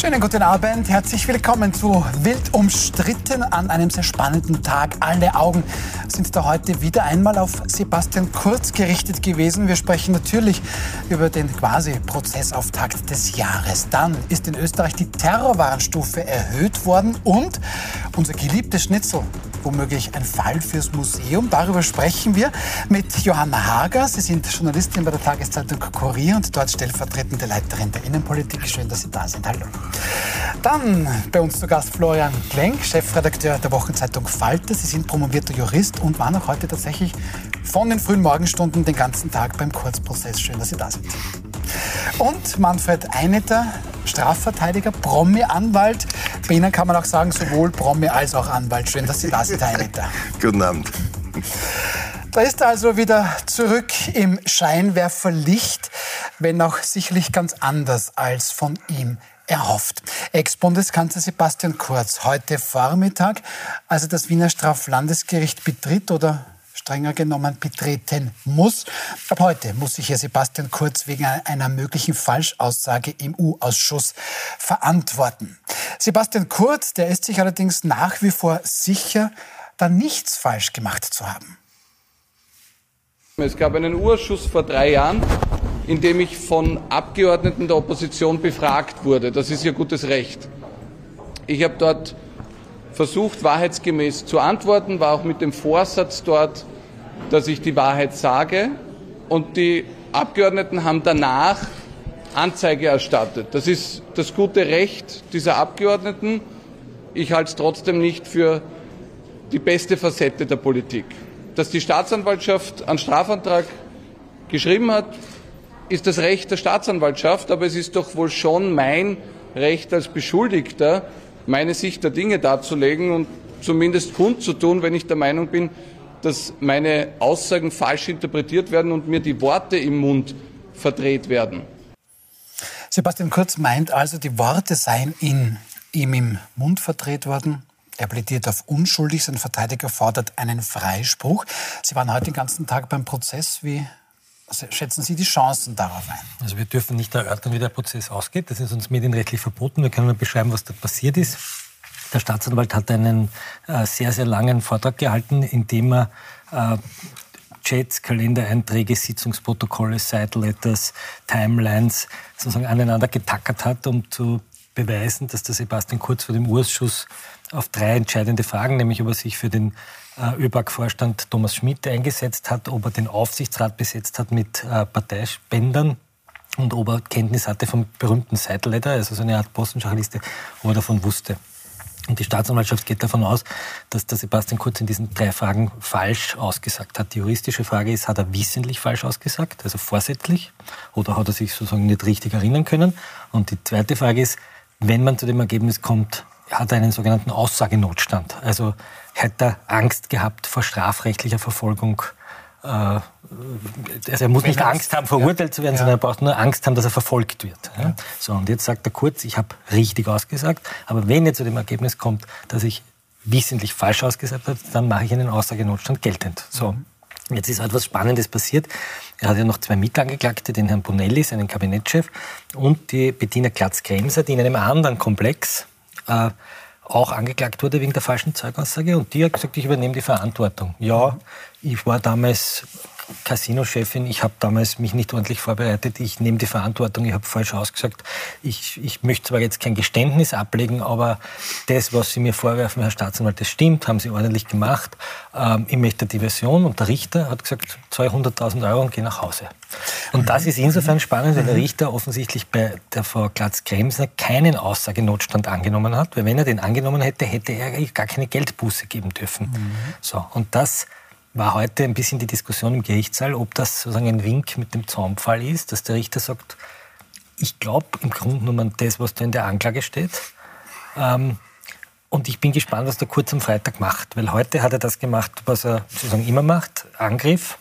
Schönen guten Abend, herzlich willkommen zu Wild umstritten an einem sehr spannenden Tag. Alle Augen sind da heute wieder einmal auf Sebastian Kurz gerichtet gewesen. Wir sprechen natürlich über den quasi Prozessauftakt des Jahres. Dann ist in Österreich die Terrorwarnstufe erhöht worden und unser geliebtes Schnitzel womöglich ein Fall fürs Museum. Darüber sprechen wir mit Johanna Hager. Sie sind Journalistin bei der Tageszeitung Kurier und dort stellvertretende Leiterin der Innenpolitik. Schön, dass Sie da sind. Hallo. Dann bei uns zu Gast Florian Klenk, Chefredakteur der Wochenzeitung Falter. Sie sind promovierter Jurist und waren auch heute tatsächlich von den frühen Morgenstunden den ganzen Tag beim Kurzprozess. Schön, dass Sie da sind. Und Manfred Eineter, Strafverteidiger, Promi-Anwalt. Bei Ihnen kann man auch sagen, sowohl Promi als auch Anwalt. Schön, dass Sie da sind, Herr Eineter. Guten Abend. Da ist er also wieder zurück im Scheinwerferlicht, wenn auch sicherlich ganz anders als von ihm erhofft. Ex-Bundeskanzler Sebastian Kurz heute Vormittag, als er das Wiener Straflandesgericht betritt oder strenger genommen betreten muss. Ab heute muss sich Herr Sebastian Kurz wegen einer möglichen Falschaussage im U-Ausschuss verantworten. Sebastian Kurz, der ist sich allerdings nach wie vor sicher, da nichts falsch gemacht zu haben. Es gab einen U-Ausschuss vor drei Jahren, in dem ich von Abgeordneten der Opposition befragt wurde. Das ist ihr gutes Recht. Ich habe dort versucht, wahrheitsgemäß zu antworten, war auch mit dem Vorsatz dort, dass ich die Wahrheit sage. Und die Abgeordneten haben danach Anzeige erstattet. Das ist das gute Recht dieser Abgeordneten. Ich halte es trotzdem nicht für die beste Facette der Politik. Dass die Staatsanwaltschaft einen Strafantrag geschrieben hat, ist das Recht der Staatsanwaltschaft, aber es ist doch wohl schon mein Recht als Beschuldigter, meine Sicht der Dinge darzulegen und zumindest kundzutun, wenn ich der Meinung bin, dass meine Aussagen falsch interpretiert werden und mir die Worte im Mund verdreht werden. Sebastian Kurz meint also, die Worte seien in, ihm im Mund verdreht worden. Er plädiert auf unschuldig, sein Verteidiger fordert einen Freispruch. Sie waren heute den ganzen Tag beim Prozess. Wie schätzen Sie die Chancen darauf ein? Also wir dürfen nicht erörtern, wie der Prozess ausgeht. Das ist uns medienrechtlich verboten. Wir können nur beschreiben, was da passiert ist. Der Staatsanwalt hat einen äh, sehr, sehr langen Vortrag gehalten, in dem er äh, Chats, Kalendereinträge, Sitzungsprotokolle, Side-Letters, Timelines sozusagen aneinander getackert hat, um zu beweisen, dass der Sebastian Kurz vor dem Urschuss auf drei entscheidende Fragen, nämlich ob er sich für den äh, ÖBAG-Vorstand Thomas Schmidt eingesetzt hat, ob er den Aufsichtsrat besetzt hat mit äh, Parteispendern und ob er Kenntnis hatte vom berühmten Side-Letter, also so eine Art Postenschachliste, ob er davon wusste. Und die Staatsanwaltschaft geht davon aus, dass der Sebastian Kurz in diesen drei Fragen falsch ausgesagt hat. Die juristische Frage ist, hat er wissentlich falsch ausgesagt, also vorsätzlich, oder hat er sich sozusagen nicht richtig erinnern können? Und die zweite Frage ist, wenn man zu dem Ergebnis kommt, hat er einen sogenannten Aussagenotstand. Also hätte er Angst gehabt vor strafrechtlicher Verfolgung also er muss nicht Angst haben, verurteilt zu werden, ja. sondern er braucht nur Angst haben, dass er verfolgt wird. Ja. So, und jetzt sagt er kurz, ich habe richtig ausgesagt, aber wenn er zu dem Ergebnis kommt, dass ich wissentlich falsch ausgesagt habe, dann mache ich einen Aussagenotstand geltend. So. Mhm. Jetzt ist etwas Spannendes passiert. Er hat ja noch zwei Mitangeklagte, den Herrn Bonelli, seinen Kabinettschef, und die Bettina Klatz-Kremser, die in einem anderen Komplex äh, auch angeklagt wurde wegen der falschen Zeugaussage. Und die hat gesagt, ich übernehme die Verantwortung. Ja, ich war damals Casino-Chefin, ich habe damals mich nicht ordentlich vorbereitet, ich nehme die Verantwortung, ich habe falsch ausgesagt. Ich, ich möchte zwar jetzt kein Geständnis ablegen, aber das, was Sie mir vorwerfen, Herr Staatsanwalt, das stimmt, haben Sie ordentlich gemacht. Ähm, ich möchte die Version und der Richter hat gesagt, 200.000 Euro und geh nach Hause. Und das ist insofern spannend, weil der Richter offensichtlich bei der Frau Glatz-Kremser keinen Aussagenotstand angenommen hat, weil wenn er den angenommen hätte, hätte er gar keine Geldbuße geben dürfen. Mhm. So, und das war heute ein bisschen die Diskussion im Gerichtssaal, ob das sozusagen ein Wink mit dem Zaunpfahl ist, dass der Richter sagt, ich glaube im Grunde genommen das, was da in der Anklage steht. Ähm, und ich bin gespannt, was der Kurz am Freitag macht, weil heute hat er das gemacht, was er sozusagen immer macht, Angriff,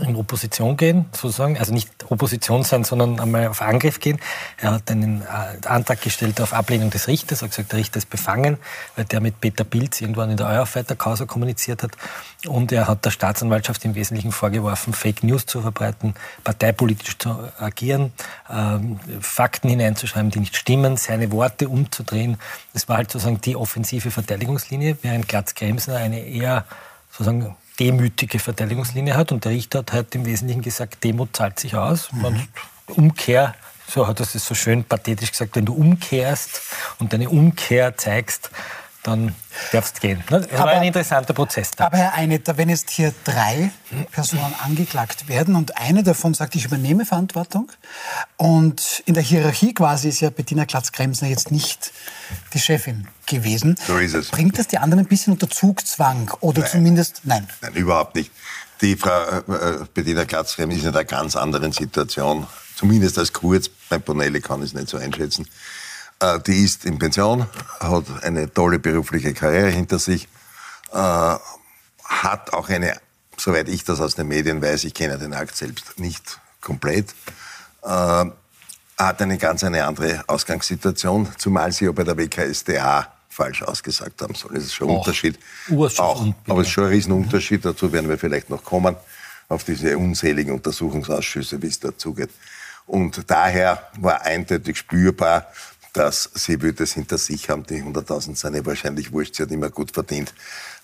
in Opposition gehen, sozusagen. Also nicht Opposition sein, sondern einmal auf Angriff gehen. Er hat einen äh, Antrag gestellt auf Ablehnung des Richters. Er hat gesagt, der Richter ist befangen, weil der mit Peter Pilz irgendwann in der Eurofighter-Causa kommuniziert hat. Und er hat der Staatsanwaltschaft im Wesentlichen vorgeworfen, Fake News zu verbreiten, parteipolitisch zu agieren, ähm, Fakten hineinzuschreiben, die nicht stimmen, seine Worte umzudrehen. Das war halt sozusagen die offensive Verteidigungslinie, während Glatz-Kremsner eine eher sozusagen demütige Verteidigungslinie hat. Und der Richter hat halt im Wesentlichen gesagt, Demut zahlt sich aus. Man Umkehr, so hat er es so schön pathetisch gesagt, wenn du umkehrst und deine Umkehr zeigst, dann darfst gehen. Das aber, war ein interessanter Prozess. Da. Aber Herr Einetter, wenn jetzt hier drei Personen angeklagt werden und eine davon sagt, ich übernehme Verantwortung und in der Hierarchie quasi ist ja Bettina Klatz-Kremsner jetzt nicht die Chefin gewesen. So ist es. Bringt das die anderen ein bisschen unter Zugzwang oder nein. zumindest, nein? Nein, überhaupt nicht. Die Frau äh, Bettina Klatz-Kremsner ist in einer ganz anderen Situation. Zumindest als Kurz, bei Bonelli kann ich es nicht so einschätzen. Äh, die ist in Pension, hat eine tolle berufliche Karriere hinter sich, äh, hat auch eine, soweit ich das aus den Medien weiß, ich kenne den Akt selbst nicht komplett, äh, hat eine ganz eine andere Ausgangssituation, zumal sie ja bei der WKSDA falsch ausgesagt haben sollen. Das ist schon ein Unterschied. Auch, aber es ist schon ein Riesenunterschied. Dazu werden wir vielleicht noch kommen, auf diese unzähligen Untersuchungsausschüsse, wie es dazugeht. Und daher war eindeutig spürbar, dass sie würde es hinter sich haben. Die 100.000 sind ja wahrscheinlich wurscht. Sie hat immer gut verdient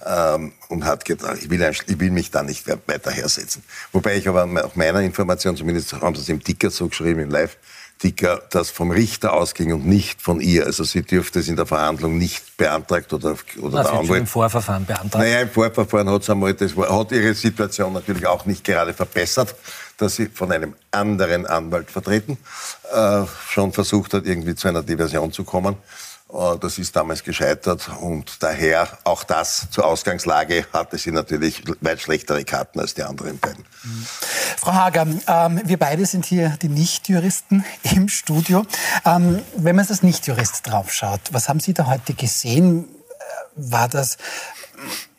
ähm, und hat gedacht, ich will, ich will mich da nicht weiter hersetzen. Wobei ich aber nach meiner Information, zumindest haben sie es im Ticker so geschrieben, im Live, Ticker, das vom Richter ausging und nicht von ihr. Also sie dürfte es in der Verhandlung nicht beantragt oder, oder der Anwalt. im Vorverfahren beantragt. Naja, im Vorverfahren hat sie einmal, das hat ihre Situation natürlich auch nicht gerade verbessert dass sie von einem anderen Anwalt vertreten äh, schon versucht hat, irgendwie zu einer Diversion zu kommen. Äh, das ist damals gescheitert und daher auch das zur Ausgangslage hatte sie natürlich weit schlechtere Karten als die anderen beiden. Mhm. Frau Hager, ähm, wir beide sind hier die Nichtjuristen im Studio. Ähm, wenn man als Nichtjurist draufschaut, was haben Sie da heute gesehen? Äh, war das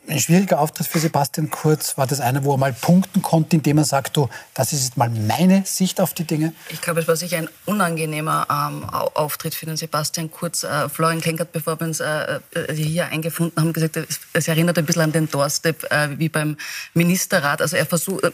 ein schwieriger Auftritt für Sebastian Kurz? War das einer, wo er mal punkten konnte, indem er sagt, du, das ist jetzt mal meine Sicht auf die Dinge? Ich glaube, es war sicher ein unangenehmer ähm, Auftritt für den Sebastian Kurz. Äh, Florian Klenkert, bevor wir uns äh, äh hier eingefunden haben, gesagt, es, es, erinnert ein bisschen an den Doorstep äh, wie beim Ministerrat. Also er versucht, äh,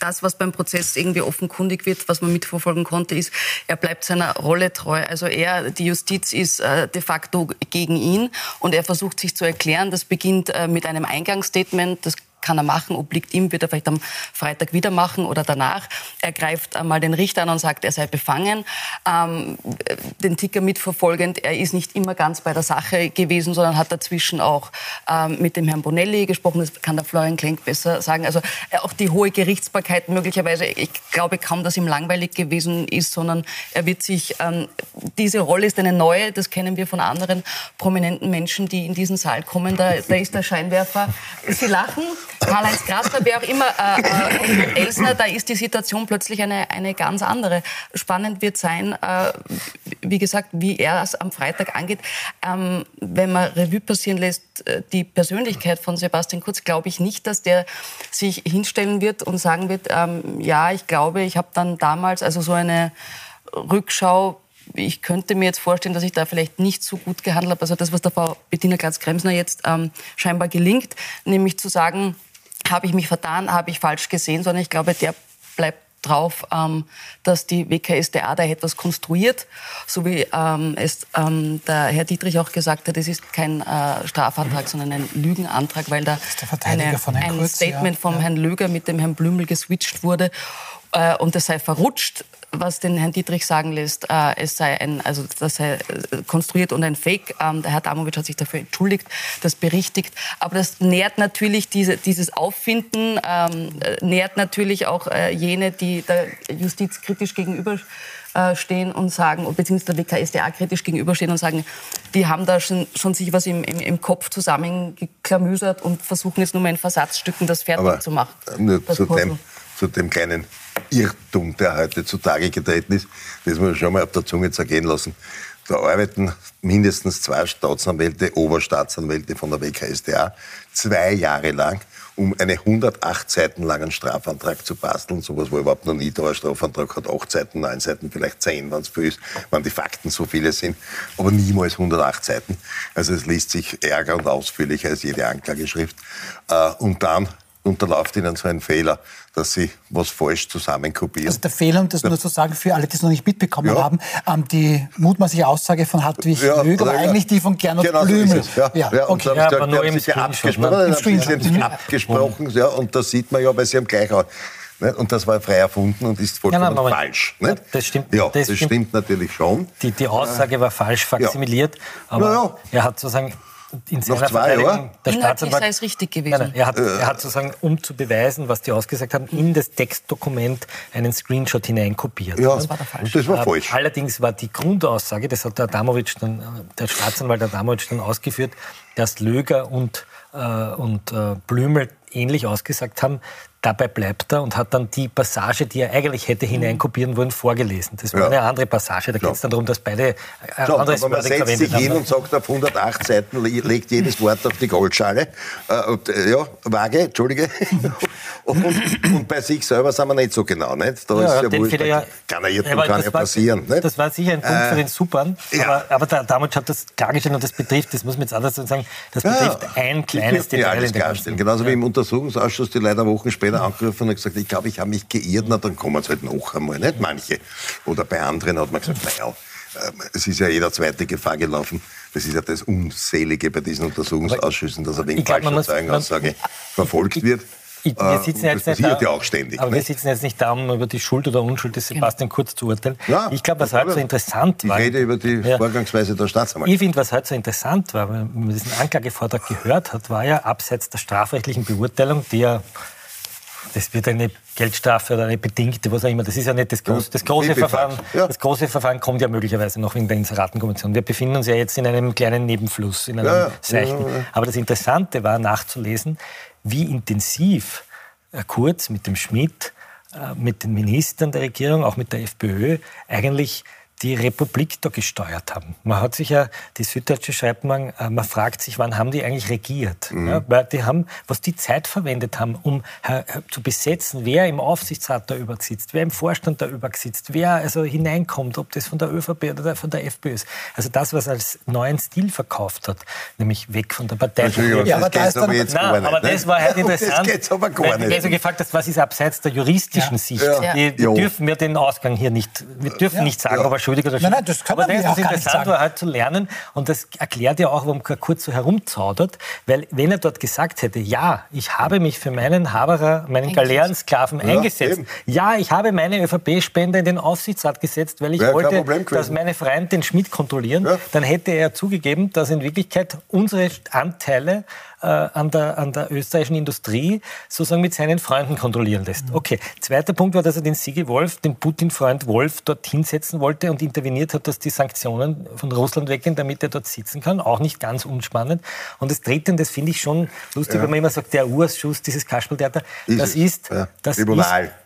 das, was beim Prozess irgendwie offenkundig wird, was man mitverfolgen konnte, ist, er bleibt seiner Rolle treu. Also er, die Justiz ist äh, de facto gegen ihn und er versucht sich zu erklären. Das beginnt mit einem Eingangsstatement, das kann er machen, obliegt ihm, wird er vielleicht am Freitag wieder machen oder danach. Er greift einmal den Richter an und sagt, er sei befangen. Ähm, den Ticker mitverfolgend, er ist nicht immer ganz bei der Sache gewesen, sondern hat dazwischen auch ähm, mit dem Herrn Bonelli gesprochen. Das kann der Florian Klenk besser sagen. Also äh, auch die hohe Gerichtsbarkeit möglicherweise, ich glaube kaum, dass ihm langweilig gewesen ist, sondern er wird sich, ähm, diese Rolle ist eine neue, das kennen wir von anderen prominenten Menschen, die in diesen Saal kommen. Da, da ist der Scheinwerfer. Sie lachen. Karl-Heinz Grasser, wer auch immer, äh, äh, Elsner, da ist die Situation plötzlich eine, eine ganz andere. Spannend wird sein, äh, wie gesagt, wie er es am Freitag angeht. Ähm, wenn man Revue passieren lässt, äh, die Persönlichkeit von Sebastian Kurz, glaube ich nicht, dass der sich hinstellen wird und sagen wird, ähm, ja, ich glaube, ich habe dann damals, also so eine Rückschau ich könnte mir jetzt vorstellen, dass ich da vielleicht nicht so gut gehandelt habe. Also das, was der Frau Bettina Glatz-Kremsner jetzt ähm, scheinbar gelingt, nämlich zu sagen, habe ich mich vertan, habe ich falsch gesehen, sondern ich glaube, der bleibt drauf, ähm, dass die WKSDA da etwas konstruiert, so wie ähm, es ähm, der Herr Dietrich auch gesagt hat, es ist kein äh, Strafantrag, sondern ein Lügenantrag, weil da eine, ein Kurz, Statement ja. vom ja. Herrn Löger mit dem Herrn Blümel geswitcht wurde äh, und das sei verrutscht was den Herrn Dietrich sagen lässt, äh, es sei ein, also das sei äh, konstruiert und ein Fake. Ähm, der Herr Damowitsch hat sich dafür entschuldigt, das berichtigt. Aber das nährt natürlich diese, dieses Auffinden, ähm, äh, nährt natürlich auch äh, jene, die der Justiz kritisch gegenüber äh, stehen und sagen, beziehungsweise der WKSDA kritisch gegenüberstehen und sagen, die haben da schon, schon sich was im, im, im Kopf zusammengeklamüsert und versuchen jetzt nur mal in Versatzstücken das fertig Aber zu machen. Nur zu dem, zu dem kleinen Irrtum, der heute zutage getreten ist, das muss man schon mal auf der Zunge zergehen lassen. da arbeiten mindestens zwei Staatsanwälte, Oberstaatsanwälte von der WKSDA, zwei Jahre lang, um einen 108 Seiten langen Strafantrag zu basteln. Sowas war überhaupt noch nie da. Ein Strafantrag hat acht Seiten, neun Seiten, vielleicht zehn, wenn es viel ist, wenn die Fakten so viele sind, aber niemals 108 Seiten. Also es liest sich ärger und ausführlicher als jede Anklageschrift. Äh, und dann unterläuft ihnen so ein Fehler, dass sie was falsch zusammenkopieren. Also der Fehler, um das nur zu sagen, für alle, die es noch nicht mitbekommen ja. haben, ähm, die mutmaßliche Aussage von Hartwig ja, Lög, aber eigentlich die von Gernot genau Blümel. So ja, ja. ja, okay. ja, aber nur im abgesprochen, ne? abgesprochen ja, und das sieht man ja, weil sie haben gleich auch und das war frei erfunden und ist vollkommen ja, nein, falsch. Nicht? Das stimmt. Ja, das, das stimmt. stimmt. natürlich schon. Die, die Aussage war falsch faksimiliert, aber ja. er hat sozusagen in Noch zwei Jahre? Der Staatsanwalt sei es richtig gewesen. Nein, er, hat, er hat sozusagen, um zu beweisen, was die ausgesagt haben, in das Textdokument einen Screenshot hineinkopiert. Ja, das war, der falsch. Das war falsch. Allerdings war die Grundaussage, das hat der Adamowitsch dann, der Staatsanwalt Adamowitsch dann ausgeführt, dass Löger und, äh, und äh, Blümel ähnlich ausgesagt haben, dabei bleibt er und hat dann die Passage, die er eigentlich hätte hineinkopieren wollen, vorgelesen. Das war ja. eine andere Passage. Da geht es dann darum, dass beide äh, so, anderes aber man setzt sich hin und sagt, auf 108 Seiten legt jedes Wort auf die Goldschale. Äh, ja, vage, Entschuldige. und, und, bei sich selber sind wir nicht so genau. Nicht? Da ja, ist ja wurscht, ja, kann ja, Irrtum kann ja passieren. Nicht? Das war sicher ein Punkt äh, für den Supern. Aber, aber der Damut hat das klargestellt und das betrifft, das muss man jetzt anders sagen, das betrifft ein kleines Detail. Ja, alles klarstellen. Genauso wie im Untersuchungsausschuss, die leider Wochen später angerufen und gesagt, ich glaube, ich habe mich geirrt, na, dann kommen es halt noch einmal, nicht manche. Oder bei anderen hat man gesagt, naja, ähm, es ist ja jeder zweite Gefahr gelaufen. Das ist ja das Unselige bei diesen Untersuchungsausschüssen, dass er wegen falscher Zeugenaussage verfolgt wird. Ich, wir sitzen äh, jetzt das passiert da, ja auch ständig. Aber nicht? wir sitzen jetzt nicht da, um über die Schuld oder Unschuld des Sebastian Kurz zu urteilen. Ja, ich glaube, was heute so interessant ich war... Ich rede über die ja, Vorgangsweise der Staatsanwaltschaft. Ich finde, was heute so interessant war, wenn man diesen Anklagevortrag gehört hat, war ja abseits der strafrechtlichen Beurteilung, die ja das wird eine Geldstrafe oder eine bedingte, was auch immer. Das ist ja nicht das große, das große Verfahren. Ja. Das große Verfahren kommt ja möglicherweise noch wegen der Inseratenkommission. Wir befinden uns ja jetzt in einem kleinen Nebenfluss, in einem ja, seichten. Ja, Aber das Interessante war nachzulesen, wie intensiv Kurz mit dem Schmidt, äh, mit den Ministern der Regierung, auch mit der FPÖ, eigentlich die Republik da gesteuert haben. Man hat sich ja, die Süddeutsche schreibt man, äh, man fragt sich, wann haben die eigentlich regiert? Mhm. Ja, weil die haben, was die Zeit verwendet haben, um äh, zu besetzen, wer im Aufsichtsrat da übersitzt, wer im Vorstand da übersitzt, wer also hineinkommt, ob das von der ÖVP oder von der FPÖ ist. Also das, was als neuen Stil verkauft hat, nämlich weg von der Partei. Ja, aber, das, aber, jetzt nein, aber das ne? war halt interessant. Das geht's aber gar nicht. Weil du gefragt hast, was ist abseits der juristischen ja. Sicht? Ja. Die, die dürfen wir den Ausgang hier nicht, wir dürfen nicht sagen, aber schuldig oder schuldig. Nein, nein, das kann Aber das ist interessant, war halt zu lernen und das erklärt ja auch, warum Kurz so herumzaudert, weil wenn er dort gesagt hätte, ja, ich habe mich für meinen Haberer, meinen Galeerensklaven ja, eingesetzt, eben. ja, ich habe meine ÖVP-Spende in den Aufsichtsrat gesetzt, weil ich Wäre wollte, dass meine Freunde den Schmidt kontrollieren, ja. dann hätte er zugegeben, dass in Wirklichkeit unsere Anteile äh, an, der, an der österreichischen Industrie sozusagen mit seinen Freunden kontrollieren lässt. Mhm. Okay. Zweiter Punkt war, dass er den Sigi Wolf, den Putin-Freund Wolf, dort hinsetzen wollte und interveniert hat, dass die Sanktionen von Russland weggehen, damit er dort sitzen kann. Auch nicht ganz unspannend. Und das Dritte, und das finde ich schon lustig, ja. wenn man immer sagt, der Urschuss, dieses Kasperltheater, das ist, ja. das, ist,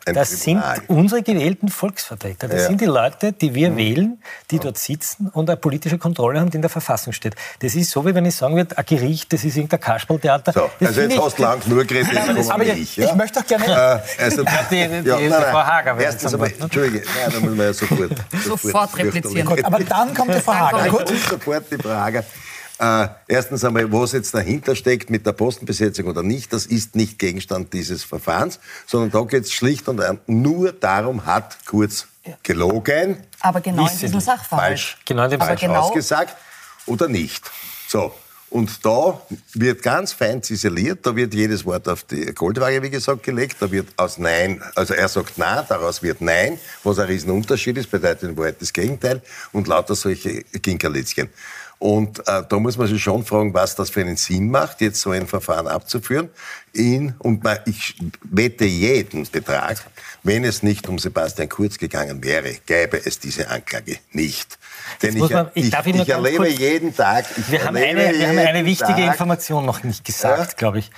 das sind unsere gewählten Volksvertreter. Das ja. sind die Leute, die wir mhm. wählen, die dort sitzen und eine politische Kontrolle haben, die in der Verfassung steht. Das ist so, wie wenn ich sagen würde, ein Gericht, das ist irgendein Kasperl Kasperltheater. So, also jetzt hast du lang nur geredet, jetzt aber ich, ja? ich möchte doch gerne... Äh, also, ja, die, die, ja, nein, nein, Frau Hager. Erstens aber, Entschuldige, nein, dann müssen wir ja sofort... sofort replizieren. Gut, aber dann kommt die Frau Hager. Gut. sofort die Frau Hager. Äh, erstens einmal, was jetzt dahinter steckt mit der Postenbesetzung oder nicht, das ist nicht Gegenstand dieses Verfahrens, sondern da geht es schlicht und nur darum, hat Kurz gelogen. Aber genau in diesem Sachverhalt. Falsch, genau in dem falsch genau ausgesagt oder nicht. So, und da wird ganz fein ziseliert, da wird jedes Wort auf die Goldwaage, wie gesagt, gelegt, da wird aus Nein, also er sagt Nein, daraus wird Nein, was ein Riesenunterschied ist, bedeutet in Wahrheit das Gegenteil und lauter solche Kinkerlitzchen. Und äh, da muss man sich schon fragen, was das für einen Sinn macht, jetzt so ein Verfahren abzuführen. In, und man, ich wette jeden Betrag, wenn es nicht um Sebastian Kurz gegangen wäre, gäbe es diese Anklage nicht. Denn ich, man, ich, ich, ich erlebe jeden Tag. wir, haben eine, wir haben eine wichtige Tag, Information noch nicht gesagt, ja? glaube ich.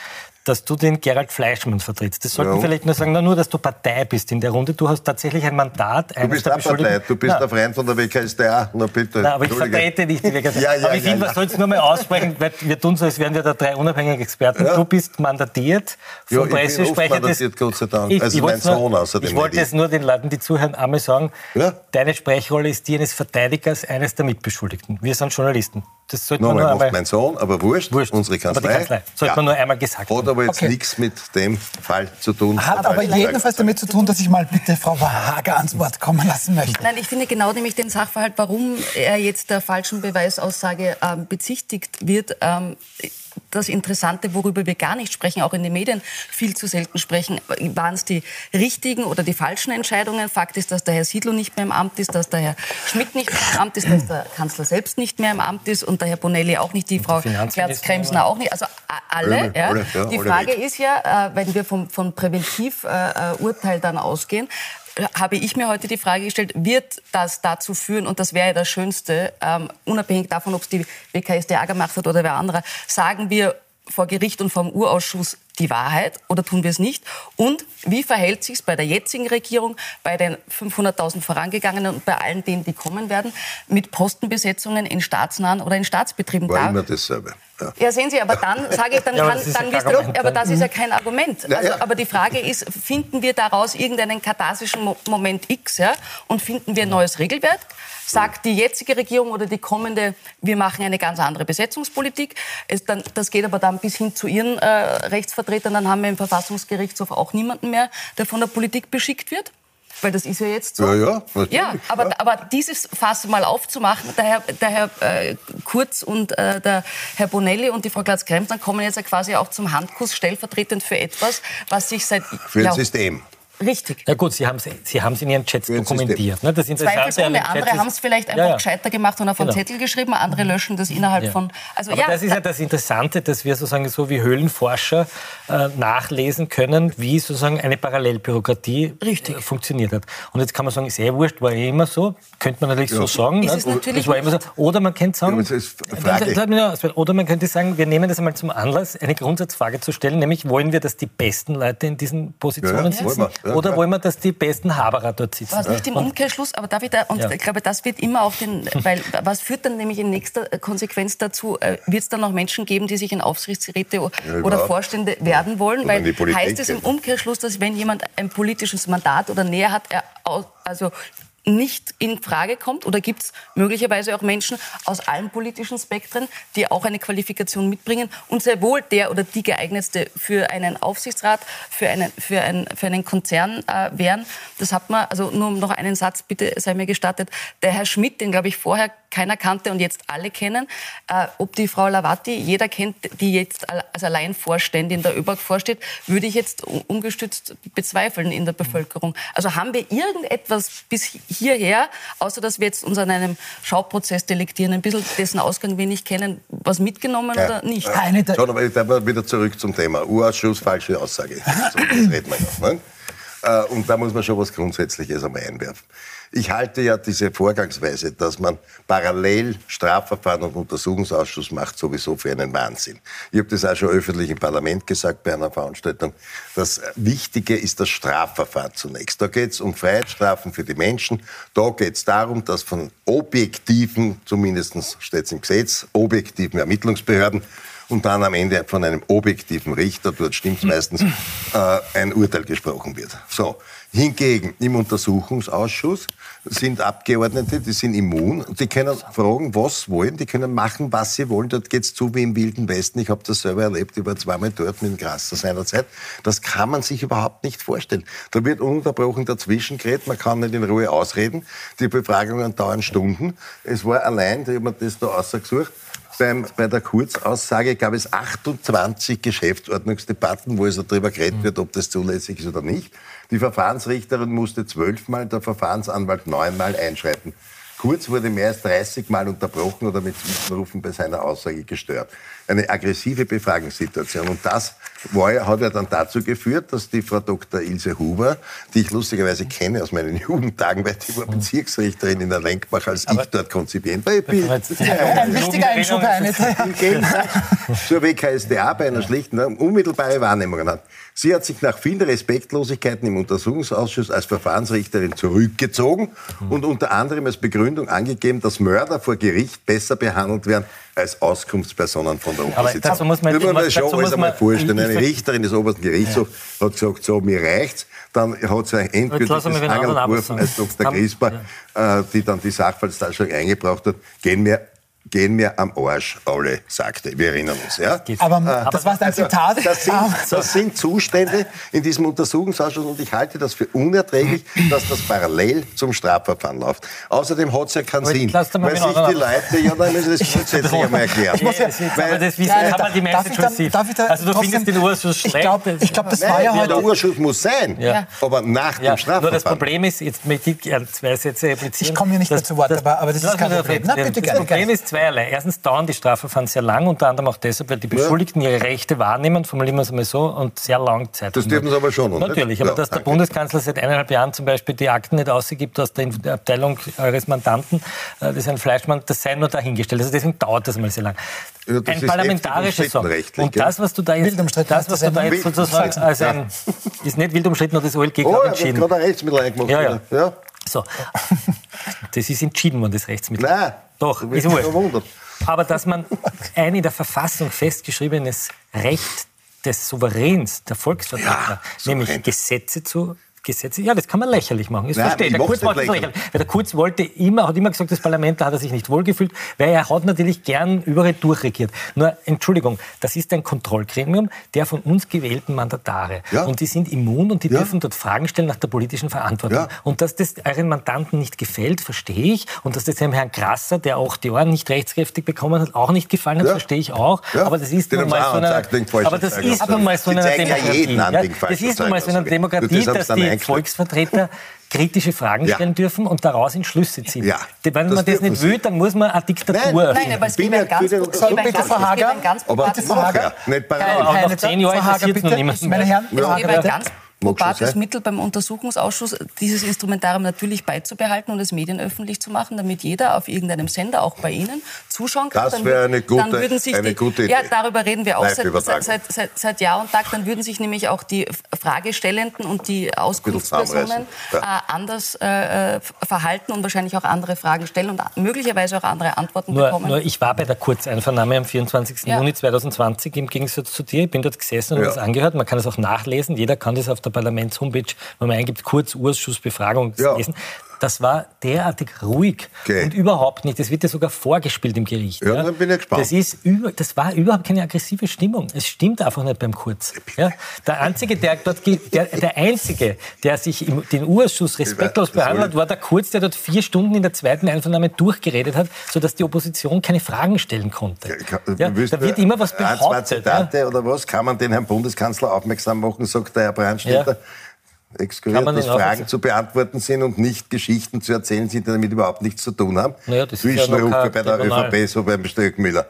Dass du den Gerald Fleischmann vertrittst. Das sollten ja. vielleicht nur sagen, nur, dass du Partei bist in der Runde. Du hast tatsächlich ein Mandat. Du bist der Partei, du bist der Freund von der WKStA. Na bitte. Na, aber ich vertrete nicht die WKStA. ja, ja, aber ich finde, man soll es nur mal aussprechen, weil wir tun so, als wären wir da drei unabhängige Experten. Du bist mandatiert vom ja, Pressesprecher. Ich bin Gott sei Dank. Ich, also ich mein Sohn außerdem. Ich wollte es nur den Leuten, die zuhören, einmal sagen, deine Sprechrolle ist die eines Verteidigers eines der Mitbeschuldigten. Wir sind Journalisten. Das sollte man nur einmal... mein Sohn, aber wurscht, wurscht. unsere Kanzlei. Aber die Kanzlei. Sollte man nur einmal gesagt haben. Hat aber jetzt okay. nichts mit dem Fall zu tun. Hat aber jedenfalls damit zu tun, dass ich mal bitte Frau Hager ans Wort kommen lassen möchte. Nein, ich finde genau nämlich den Sachverhalt, warum er jetzt der falschen Beweisaussage ähm, bezichtigt wird. Ähm, das Interessante, worüber wir gar nicht sprechen, auch in den Medien viel zu selten sprechen, waren es die richtigen oder die falschen Entscheidungen. Fakt ist, dass der Herr Siedlow nicht mehr im Amt ist, dass der Herr Schmidt nicht mehr im Amt ist, dass der Kanzler selbst nicht mehr im Amt ist und der Herr Bonelli auch nicht, die Frau Glatz-Kremsner auch nicht. Also alle. Ja. Die Frage ist ja, äh, wenn wir vom, vom Präventivurteil dann ausgehen, habe ich mir heute die Frage gestellt, wird das dazu führen, und das wäre ja das Schönste, ähm, unabhängig davon, ob es die WKSDA gemacht hat oder wer andere, sagen wir vor Gericht und vom Urausschuss die Wahrheit oder tun wir es nicht? Und wie verhält sich es bei der jetzigen Regierung, bei den 500.000 vorangegangenen und bei allen denen, die kommen werden, mit Postenbesetzungen in staatsnahen oder in Staatsbetrieben? War da, immer dasselbe. Ja. ja, sehen Sie, aber dann sage ich, dann ja, kann, dann ja du, aber das ist ja kein Argument. Also, aber die Frage ist, finden wir daraus irgendeinen katharsischen Moment X ja, und finden wir ein neues Regelwerk? Sagt die jetzige Regierung oder die kommende, wir machen eine ganz andere Besetzungspolitik. Es dann, das geht aber dann bis hin zu ihren äh, Rechtsvertretern. Dann haben wir im Verfassungsgerichtshof auch niemanden mehr, der von der Politik beschickt wird. Weil das ist ja jetzt so. Ja, ja, natürlich. Ja, aber, ja. aber dieses Fass mal aufzumachen, der Herr, der Herr äh, Kurz und äh, der Herr Bonelli und die Frau Glatz-Kremsner kommen jetzt ja quasi auch zum Handkuss stellvertretend für etwas, was sich seit... Für ein System. Richtig. Ja gut, Sie haben es Sie in Ihren Chats dokumentiert. Ne? Das Zweifelsohne. Andere haben es vielleicht einfach ja, ja. gescheiter gemacht und auf einen genau. Zettel geschrieben, andere löschen das innerhalb ja. von... Also, Aber das ist ja das Interessante, dass wir sozusagen so wie Höhlenforscher äh, nachlesen können, wie sozusagen eine Parallelbürokratie Richtig. Äh, funktioniert hat. Und jetzt kann man sagen, ist eh wurscht, war eh immer so. Könnte man natürlich so sagen. Ist ne? es natürlich war immer so. Oder man könnte sagen... oder man könnte sagen, wir nehmen das einmal zum Anlass, eine Grundsatzfrage zu stellen, nämlich wollen wir, dass die besten Leute in diesen Positionen sitzen? Oder wollen wir, dass die besten Haberer dort sitzen? Was nicht im Umkehrschluss, aber darf ich da, und ja. ich glaube, das wird immer auch den, weil was führt dann nämlich in nächster Konsequenz dazu, äh, wird es dann noch Menschen geben, die sich in Aufsichtsräte ja, oder Vorstände werden wollen? Weil heißt es im Umkehrschluss, dass wenn jemand ein politisches Mandat oder näher hat, er also nicht in Frage kommt? Oder gibt es möglicherweise auch Menschen aus allen politischen Spektren, die auch eine Qualifikation mitbringen und sehr wohl der oder die geeignetste für einen Aufsichtsrat, für einen, für einen, für einen Konzern äh, wären? Das hat man, also nur noch einen Satz, bitte sei mir gestattet. Der Herr Schmidt, den glaube ich vorher keiner kannte und jetzt alle kennen. Äh, ob die Frau Lavati jeder kennt, die jetzt als Alleinvorständin der ÖBAG vorsteht, würde ich jetzt ungestützt bezweifeln in der Bevölkerung. Also haben wir irgendetwas bis hierher, außer dass wir jetzt uns an einem Schauprozess delektieren, ein bisschen dessen Ausgang wir nicht kennen, was mitgenommen ja. oder nicht? Eine Schon, aber ich wieder zurück zum Thema. Urausschuss, falsche Aussage. So, das reden wir ja. Ne? Äh, und da muss man schon was Grundsätzliches einmal einwerfen. Ich halte ja diese Vorgangsweise, dass man parallel Strafverfahren und Untersuchungsausschuss macht, sowieso für einen Wahnsinn. Ich habe das auch schon öffentlich im Parlament gesagt bei einer Veranstaltung. Das Wichtige ist das Strafverfahren zunächst. Da geht es um Freiheitsstrafen für die Menschen. Da geht es darum, dass von objektiven, zumindest steht es im Gesetz, objektiven Ermittlungsbehörden und dann am Ende von einem objektiven Richter, dort stimmt es meistens, äh, ein Urteil gesprochen wird. So. Hingegen im Untersuchungsausschuss sind Abgeordnete, die sind immun die können fragen, was wollen, die können machen, was sie wollen. Dort geht es zu wie im Wilden Westen. Ich habe das selber erlebt, ich war zweimal dort mit dem Grasser seinerzeit. Das kann man sich überhaupt nicht vorstellen. Da wird ununterbrochen dazwischen geredet, man kann nicht in Ruhe ausreden. Die Befragungen dauern Stunden. Es war allein, ich habe mir das da ausgesucht, beim, bei der Kurzaussage gab es 28 Geschäftsordnungsdebatten, wo es also darüber geredet wird, ob das zulässig ist oder nicht. Die Verfahrensrichterin musste zwölfmal, der Verfahrensanwalt neunmal einschreiten. Kurz wurde mehr als 30 Mal unterbrochen oder mit Zwischenrufen bei seiner Aussage gestört. Eine aggressive Befragungssituation. Und das war, hat ja dann dazu geführt, dass die Frau Dr. Ilse Huber, die ich lustigerweise kenne aus meinen Jugendtagen, weil die war Bezirksrichterin in der Lenkbach, als ich dort konzipiert war. Ich bin, Ein wichtiger Einschub, Gegensatz zur WKSDA bei einer schlichten unmittelbare Wahrnehmung hat. Sie hat sich nach vielen Respektlosigkeiten im Untersuchungsausschuss als Verfahrensrichterin zurückgezogen und unter anderem als Begründung angegeben, dass Mörder vor Gericht besser behandelt werden als Auskunftspersonen von der Opposition. dazu muss man- mir das schon dazu alles einmal man- vorstellen. Eine ich- Richterin des obersten Gerichtshofs hat gesagt, so, mir reicht's. Dann hat sie ein endgültiges als. Dr. Griesbach, äh, die dann die Sachverhaltsdarstellung eingebracht hat. Gehen wir, gehen wir am Arsch alle, sagte. Wir erinnern uns. Ja? Aber das war ein Zitat. Das sind, das sind Zustände in diesem Untersuchungsausschuss und ich halte das für unerträglich, dass das parallel zum Strafverfahren läuft. Außerdem hat es ja keinen Aber Sinn, lass doch mal weil sich die Leute, ja, dann müssen das grundsätzlich einmal erklären. muss ja- das Weil- aber das wissen, Ja, man die darf Message ich darf ich da Also du trotzdem- findest den Urschuss Ich schlecht. glaube, ich glaub, das war Nein, ja ja, der heute... Urschuss muss sein, Ja. aber nach Ja, dem Strafverfahren. nur das Problem ist, jetzt möchte ich zwei Sätze replizieren. Ich komme hier nicht mehr zu Wort, aber- aber das ist kein Problem. Na, bitte das gerne, Problem gerne. ist zweierlei. Erstens dauern die Strafverfahren sehr lang, unter anderem auch deshalb, weil die Beschuldigten ihre Rechte wahrnehmen, formulieren wir es mal so, und sehr lang Zeit Das dürfen sie aber schon, oder? Natürlich, aber Ja, dass der danke. Bundeskanzler seit eineinhalb Jahren zum Beispiel die Akten nicht ausgibt aus der Abteilung eures Mandanten, äh, das ist ein Fleischmann, das sei nur dahingestellt. Also deswegen dauert das mal sehr lang. Ja, das ein ist parlamentarisches heftig so. umstritten rechtlich, Und das, was du da jetzt, das, was du da ja. jetzt Wild sozusagen umstritten, als ein, ist nicht wild umstritten, hat das OLG Oh, gerade er hat entschieden. gerade ein Rechtsmittel eingemacht. Ja, ja. ja. So. Das ist entschieden worden, das Rechtsmittel. Nein, Doch, ist verwundert. Aber dass man ein in der Verfassung festgeschriebenes Recht des Souveräns, der Volksvertreter, Ja, nämlich Gesetze zu Gesetze, ja, das kann man lächerlich machen. Nein, verstehe Der Kurz macht das lächerlich. Weil der Kurz wollte immer, hat immer gesagt, das Parlament, da hat er sich nicht wohlgefühlt, weil er hat natürlich gern überall durchregiert. Nur, Entschuldigung, das ist ein Kontrollgremium der von uns gewählten Mandatare. Ja. Und die sind immun und die Ja. dürfen dort Fragen stellen nach der politischen Verantwortung. Ja. Und dass das euren Mandanten nicht gefällt, verstehe ich. Und dass das dem Herrn Grasser, der auch die Ohren nicht rechtskräftig bekommen hat, auch nicht gefallen hat, verstehe ich auch. Aber das ist nun mal so eine, aber das ist nun mal so eine Demokratie. Das ist nun mal so eine. Demokratie, dass die Volksvertreter kritische Fragen Ja. stellen dürfen und daraus in Schlüsse ziehen. Ja. Wenn Das man das nicht will, dann muss man eine Diktatur Nein. Nein, aber es Bin gibt ein ja ganz, ein bitte, ganz, Frau Hager. ein ganz Aber probates Frau Hager. nicht nach Heine, zehn Jahren Frau Hager, bitte. Meine Herren, Ja. Frau Hager, bitte. Probates sein. Mittel beim Untersuchungsausschuss, dieses Instrumentarium natürlich beizubehalten und es medienöffentlich zu machen, damit jeder auf irgendeinem Sender, auch bei Ihnen, zuschauen kann. Das wäre eine gute- dann würden sich eine die, gute Ja, Idee. darüber reden wir auch seit, seit, seit, seit, Jahr und Tag. Dann würden sich nämlich auch die Fragestellenden und die Auskunftspersonen. Ja. äh, anders äh, verhalten und wahrscheinlich auch andere Fragen stellen und möglicherweise auch andere Antworten Nur, bekommen. nur ich war bei der Kurzeinvernahme am 24. Ja. Juni 2020 im Gegensatz zu dir. Ich bin dort gesessen und Ja. habe das angehört. Man kann es auch nachlesen. Jeder kann das auf der Parlaments-Homepage, wenn man eingibt, Kurzausschussbefragung Ja. lesen. Das war derartig ruhig Okay. und überhaupt nicht. Das wird ja sogar vorgespielt im Gericht. Ja, dann bin ich gespannt. Das, ist über, das war überhaupt keine aggressive Stimmung. Es stimmt einfach nicht beim Kurz. Ja? Der einzige, der dort, der, der einzige, der sich im, den Urschuss respektlos behandelt hat, war der Kurz, der dort vier Stunden in der zweiten Einvernahme durchgeredet hat, sodass die Opposition keine Fragen stellen konnte. Ja, Wüsste, da wird immer was Ein, zwei behauptet. Ja. Zitate oder was? Kann man den Herrn Bundeskanzler aufmerksam machen, sagt der Herr Brandstätter. Ja. Exkuriert, dass Fragen zu beantworten sind und nicht Geschichten zu erzählen sind, die damit überhaupt nichts zu tun haben. Naja, das ja Zwischenrufe kein bei der Tribunal. ÖVP, so beim Stöckmüller.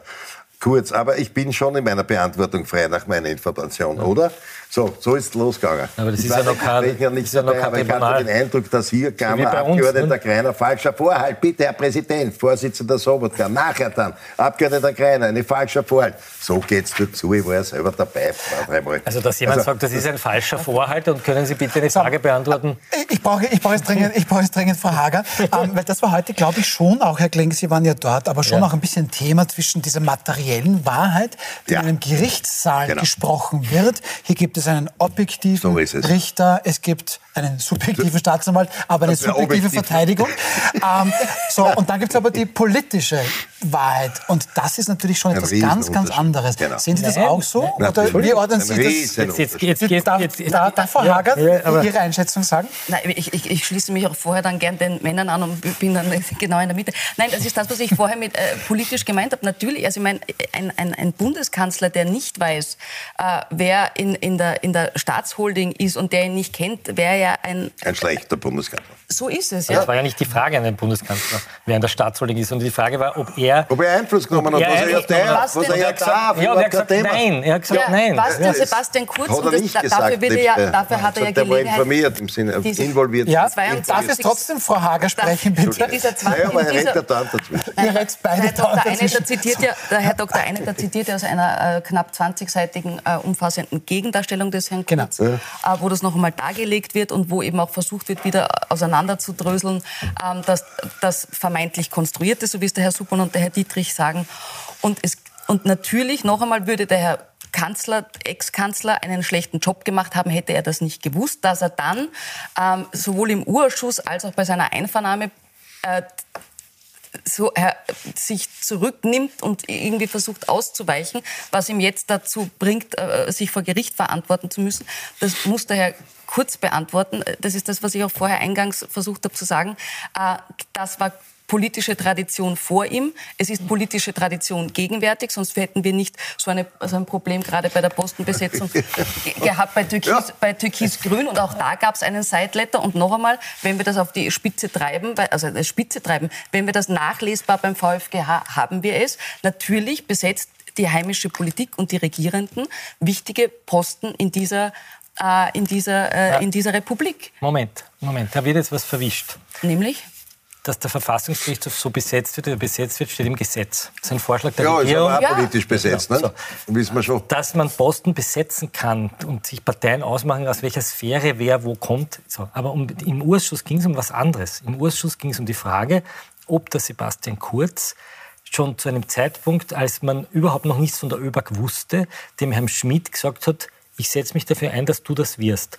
Kurz, aber ich bin schon in meiner Beantwortung frei nach meiner Information, oder? So, so ist es losgegangen. Aber das ich ist ja noch kein- ja nicht ist ja noch dabei, kein aber ich hatte Tribunal. den Eindruck, dass hier Kammerabgeordneter ne? Greiner falscher Vorhalt. Bitte, Herr Präsident, Vorsitzender Sobotka, nachher dann, Abgeordneter Greiner, eine falscher Vorhalt. So geht's dazu, ich war ja selber dabei. Also, dass jemand Also, sagt, das ist ein falscher Vorhalt und können Sie bitte eine Frage beantworten? Ich brauche, ich brauche es dringend, ich brauche es dringend, Frau Hager, ähm, weil das war heute, glaube ich, schon auch, Herr Kling, Sie waren ja dort, aber schon Ja. auch ein bisschen Thema zwischen dieser materiellen Wahrheit, die Ja. in einem Gerichtssaal Genau. gesprochen wird. Hier gibt es einen objektiven So es. Richter, es gibt einen subjektiven Staatsanwalt, aber eine subjektive objektiv. Verteidigung. ähm, so, und dann gibt es aber die politische Wahrheit. Und das ist natürlich schon Ein etwas ganz, ganz anderes. Genau. Sehen Sie das Nein, auch so? nein, Oder wie ordnen Sie das? Jetzt, jetzt, jetzt, jetzt, Darf, jetzt, jetzt, darf, Frau Ja, Hager ja, Ihre Einschätzung sagen? Nein, ich, ich, ich schließe mich auch vorher dann gern den Männern an und bin dann genau in der Mitte. Nein, das ist das, was ich vorher mit äh, politisch gemeint habe. Natürlich, also ich meine, ein, ein, ein Bundeskanzler, der nicht weiß, äh, wer in, in, der, in der Staatsholding ist und der ihn nicht kennt, wäre ja ein... Ein schlechter Bundeskanzler. So ist es, Das ja. war ja nicht die Frage an den Bundeskanzler, wer an der Staatsholding ist, sondern die Frage war, ob er... Ob er Einfluss genommen hat, Ja, was er ja der, was er ja gesagt hat, Ja, er hat gesagt, nein. Er hat gesagt, Ja, nein. was denn Sebastian Kurz? Hat er und das, nicht da- gesagt. dafür, ja, dafür hat er ja sagt, er war Gelegenheit... informiert, im Sinne involviert. Ja, 22 darf es trotzdem Frau Hager sprechen, bitte? Dieser Naja, aber er rennt ja dauernd dazwischen. Ihr redet beide Der Herr Dr. dazwischen. zitiert ja, der Herr Dr. Einetter zitiert ja aus einer äh, knapp 20-seitigen äh, umfassenden Gegendarstellung des Herrn Genau. Kurz, äh, wo das noch einmal dargelegt wird und wo eben auch versucht wird, wieder auseinanderzudröseln, ähm, dass das vermeintlich Konstruierte, so wie es der Herr Suppern und der Herr Dietrich sagen. Und, es, und natürlich, noch einmal, würde der Herr Kanzler, Ex-Kanzler einen schlechten Job gemacht haben, hätte er das nicht gewusst, dass er dann ähm, sowohl im Urausschuss als auch bei seiner Einvernahme äh, so er sich zurücknimmt und irgendwie versucht auszuweichen, was ihm jetzt dazu bringt, äh, sich vor Gericht verantworten zu müssen. Das muss der Herr Kurz beantworten. Das ist das, was ich auch vorher eingangs versucht habe zu sagen. Äh, Das war politische Tradition vor ihm. Es ist politische Tradition gegenwärtig, sonst hätten wir nicht so, eine, so ein Problem gerade bei der Postenbesetzung ge- gehabt bei Türkis, Ja. bei Türkis-Grün und auch da gab es einen Sideletter. Und noch einmal, wenn wir das auf die Spitze treiben, also die Spitze treiben, wenn wir das nachlesbar beim VfGH haben wir es. Natürlich besetzt die heimische Politik und die Regierenden wichtige Posten in dieser, äh, in dieser, äh, in dieser Republik. Moment, Moment, da wird jetzt was verwischt. Nämlich? Dass der Verfassungsgerichtshof so besetzt wird, wie er besetzt wird, steht im Gesetz. Das ist ein Vorschlag der Ja, ist Regierung. aber auch Ja. politisch besetzt, Genau, ne? Wissen wir schon. dass man Posten besetzen kann und sich Parteien ausmachen, aus welcher Sphäre wer wo kommt. So. Aber um, im Urschuss ging es um was anderes. Im Urschuss ging es um die Frage, ob der Sebastian Kurz schon zu einem Zeitpunkt, als man überhaupt noch nichts von der ÖBAG wusste, dem Herrn Schmidt gesagt hat, ich setze mich dafür ein, dass du das wirst.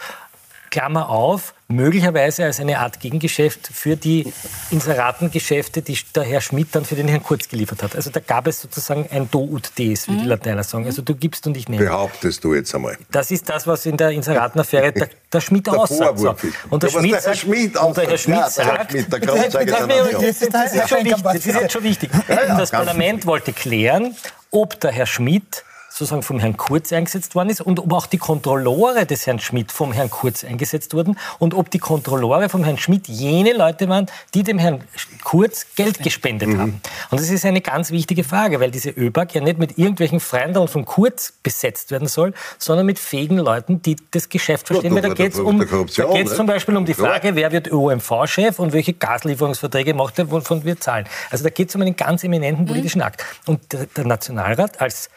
Klammer auf, möglicherweise als eine Art Gegengeschäft für die Inseratengeschäfte, die der Herr Schmidt dann für den Herrn Kurz geliefert hat. Also da gab es sozusagen ein Do und Des, wie die Lateiner sagen. Also du gibst und ich nehme. Behauptest du jetzt einmal. Das ist das, was in der Inseratenaffäre der, der Schmidt Der aussagt. So. Und der Ja, Schmidt der Herr sagt, Schmidt und der Herr. Schmidt Ja, sagt, Schmidt, der Das- ist- das ist schon wichtig. Das ist jetzt schon wichtig. ja, Das ganz Parlament wollte klären, ob der Herr Schmidt sozusagen vom Herrn Kurz eingesetzt worden ist und ob auch die Kontrolleure des Herrn Schmidt vom Herrn Kurz eingesetzt wurden und ob die Kontrolleure vom Herrn Schmidt jene Leute waren, die dem Herrn Kurz Geld gespendet Mhm. haben. Und das ist eine ganz wichtige Frage, weil diese ÖBAG ja nicht mit irgendwelchen Freundeln vom Kurz besetzt werden soll, sondern mit fähigen Leuten, die das Geschäft verstehen. Ja, da geht es um, da geht's ne? zum Beispiel um die Ja. Frage, wer wird OMV-Chef und welche Gaslieferungsverträge macht er, wovon wir zahlen. Also da geht es um einen ganz eminenten politischen Akt. Und der, der Nationalrat als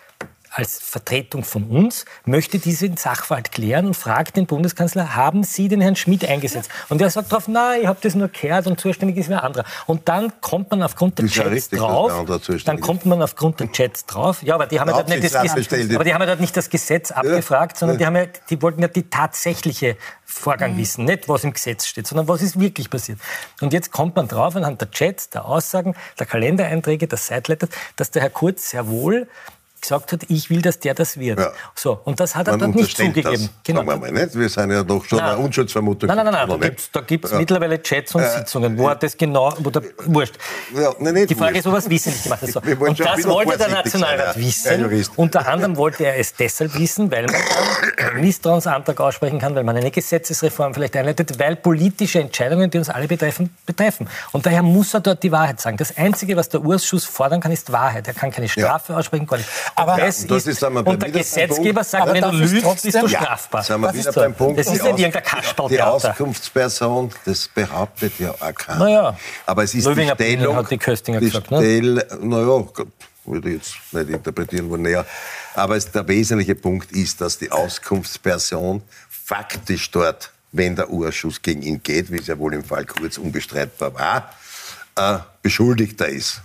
als Vertretung von uns möchte diesen Sachverhalt klären und fragt den Bundeskanzler, haben Sie den Herrn Schmidt eingesetzt? Und er sagt darauf, nein, ich habe das nur gehört und zuständig ist wer anderer. Und dann kommt man aufgrund der Ist ja Chats richtig, drauf, dann kommt man aufgrund der Chats drauf. Ja, aber die haben ja dort nicht das, Gesetz, aber die haben ja dort nicht das Gesetz abgefragt, sondern die, haben ja, die wollten ja die tatsächliche Vorgang wissen, nicht was im Gesetz steht, sondern was ist wirklich passiert. Und jetzt kommt man drauf anhand der Chats, der Aussagen, der Kalendereinträge, der Sideletters, dass der Herr Kurz sehr wohl gesagt hat, ich will, dass der das wird. Ja. So, und das hat er Man dort nicht zugegeben. Genau. Das, sagen wir mal nicht. Wir sind ja doch schon eine Unschuldsvermutung. Nein, nein, nein, nein. da da gibt's Ja. mittlerweile Chats und Sitzungen, wo er das genau, wo der, wurscht. Ja, nein, Die Frage wurscht. ist, ob er es wissentlich gemacht hat. So. Und das wollte der sein, Nationalrat ja. wissen. Unter anderem wollte er es deshalb wissen, weil man dann einen Misstrauensantrag aussprechen kann, weil man eine Gesetzesreform vielleicht einleitet, weil politische Entscheidungen, die uns alle betreffen, betreffen. Und daher muss er dort die Wahrheit sagen. Das Einzige, was der Urschuss fordern kann, ist Wahrheit. Er kann keine Strafe aussprechen, gar nicht. Aber- das Und das ist, ist, wir, und der das Gesetzgeber Punkt. sagt, wenn du es lügst, bist du Ja. strafbar. Sind wir Was wieder so? beim Punkt. Das ist die nicht irgendein Die Kasperltheater. Auskunftsperson, das behauptet ja auch keiner. Naja. Aber es ist Löwinger die Stellung... hat die Köstinger die gesagt, ne? Naja, würde ich jetzt nicht interpretieren, wo näher. Aber es, der wesentliche Punkt ist, dass die Auskunftsperson faktisch dort, wenn der Urschuss gegen ihn geht, wie es ja wohl im Fall Kurz unbestreitbar war, äh, Beschuldigter ist.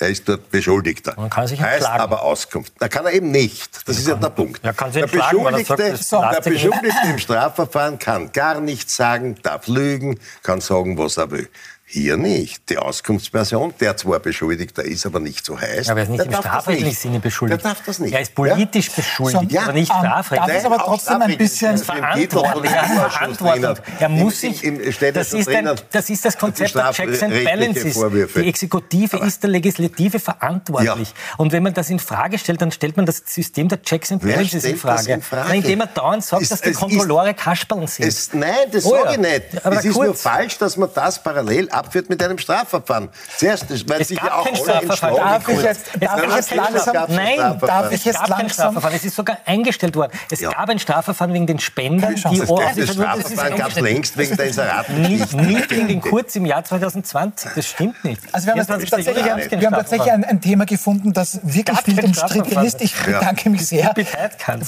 Er ist dort Beschuldigter. Man kann sich heißt entschlagen. aber Auskunft. Da kann er eben nicht. Das ist ja der Punkt. Er kann sich der weil er sagt, Beschuldigte, das der Beschuldigte im Strafverfahren kann gar nichts sagen, darf lügen, kann sagen, was er will. Hier nicht. Die Auskunftsperson, der zwar Beschuldigter ist, aber nicht so heißt. Aber er ist nicht der im strafrechtlichen nicht. Sinne beschuldigt. Der darf das nicht. Er ist politisch Ja? beschuldigt, ja, aber nicht strafrechtlich. darf es aber trotzdem ein bisschen ist verantwortlich. dem Er Verantwortung. Er muss sich, im- im- das, ist ein, das ist das Konzept der Checks and Balances. Vorwürfe. Die Exekutive ist der Legislative verantwortlich. Ja. Und wenn man das in Frage stellt, dann stellt man das System der Checks and Balances in Frage. in Frage? Na, Indem man dauernd sagt, Es- dass die ist- Kontrolleure Kasperln sind. Es, nein, das Oh sage ja. ich nicht. Aber es ist nur falsch, dass man das parallel abführt mit einem Strafverfahren. Zuerst, weil Es sich ja auch alle Strafverfahren. entschlagen Darf ich jetzt- Es darf ich jetzt langsam-. Nein, darf ich es jetzt gab kein langsam- Strafverfahren. Es ist sogar eingestellt worden. Es Ja. gab ein Strafverfahren wegen den Spendern, die Das, Oh, das, Strafverfahren gab es längst wegen der Nicht, Inseratengeschichte. nicht gegen den Kurz im Jahr 2020. Das stimmt nicht. Also wir haben, jetzt 24. tatsächlich, wir haben tatsächlich ein, ein Thema gefunden, das wirklich viel umstritten ist. Ich bedanke mich sehr.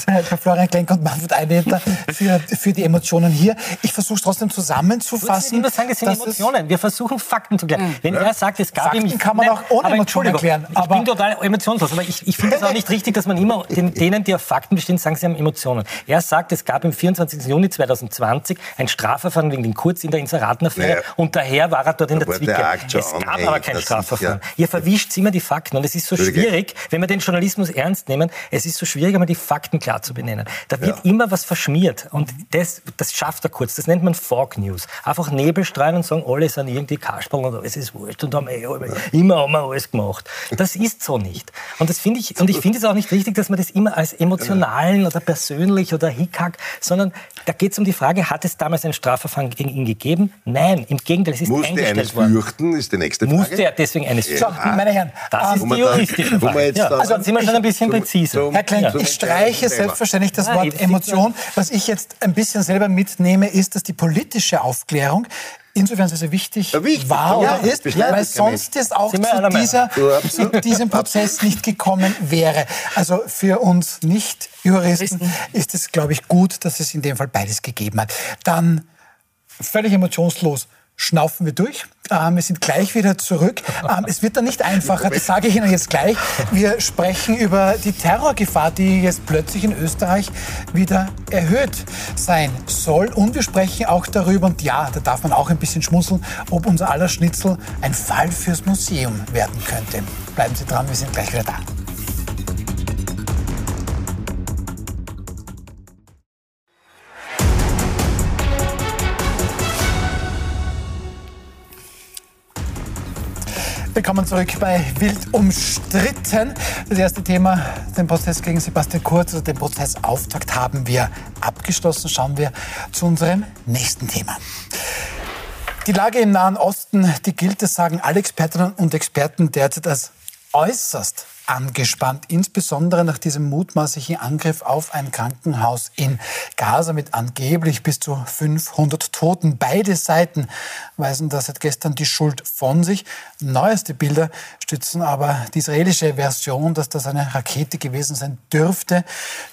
Herr Florian Klenk und Manfred Eineter für, für die Emotionen hier. Ich versuche es trotzdem zusammenzufassen. immer sagen, das sind es- Emotionen. Wir versuchen Fakten zu klären. Wenn er sagt, es gab Fakten ihm... kann man Nein, auch ohne Emotionen Entschuldigung, klären, Ich bin total emotionslos, aber ich, ich finde es auch nicht richtig, dass man immer den, denen, die auf Fakten bestehen, sagen, sie haben Emotionen. Er sagt, es gab am 24. Juni 2020 ein Strafverfahren wegen den Kurz in der Inseratenaffäre Naja. und daher war er dort in der Zwicke. Es gab aber kein Strafverfahren. ja- Ihr verwischt immer die Fakten und es ist so schwierig, wenn wir den Journalismus ernst nehmen, es ist so schwierig, einmal die Fakten klar zu benennen. Da wird immer was verschmiert und das, das schafft er kurz. Das nennt man Fog News. Einfach Nebel streuen und sagen, alle sind irgendwie Kasperl und alles ist wurscht und haben eh, immer haben wir alles gemacht. Das ist so nicht. Und das finde ich, und ich finde es auch nicht richtig, dass man das immer als emotionalen oder persönlich oder Hickhack, sondern da geht es um die Frage, hat es damals ein Strafverfahren gegen ihn gegeben? Nein, im Gegenteil, es ist Musste eines eingestellt worden. fürchten, ist die nächste Frage. Musste er deswegen eines So, meine Herren, Das ist die juristische Frage. jetzt Ja, dann- also sind wir schon ein bisschen Zum- präziser. zum- Herr Ja. ich streiche Thema. selbstverständlich das Wort Emotion. Was ich jetzt ein bisschen selber mitnehme, ist, dass die politische Aufklärung insofern sehr, sehr wichtig, wichtig. war Ja, oder ist, weil sonst es auch zu, dieser, zu diesem Prozess nicht gekommen wäre. Also für uns Nicht-Juristen ist es, glaube ich, gut, dass es in dem Fall beides gegeben hat. Dann völlig emotionslos schnaufen wir durch. Ähm, wir sind gleich wieder zurück. Ähm, es wird dann nicht einfacher, das sage ich Ihnen jetzt gleich. Wir sprechen über die Terrorgefahr, die jetzt plötzlich in Österreich wieder erhöht sein soll. Und wir sprechen auch darüber, und ja, da darf man auch ein bisschen schmunzeln, ob unser aller Schnitzel ein Fall fürs Museum werden könnte. Bleiben Sie dran, wir sind gleich wieder da. Willkommen zurück bei Wild umstritten. Das erste Thema, den Prozess gegen Sebastian Kurz, also den Prozessauftakt haben wir abgeschlossen. Schauen wir zu unserem nächsten Thema. Die Lage im Nahen Osten, die gilt, das sagen alle Expertinnen und Experten derzeit als äußerst angespannt, insbesondere nach diesem mutmaßlichen Angriff auf ein Krankenhaus in Gaza mit angeblich bis zu 500 Toten. Beide Seiten weisen da seit gestern die Schuld von sich. Neueste Bilder stützen aber die israelische Version, dass das eine Rakete gewesen sein dürfte,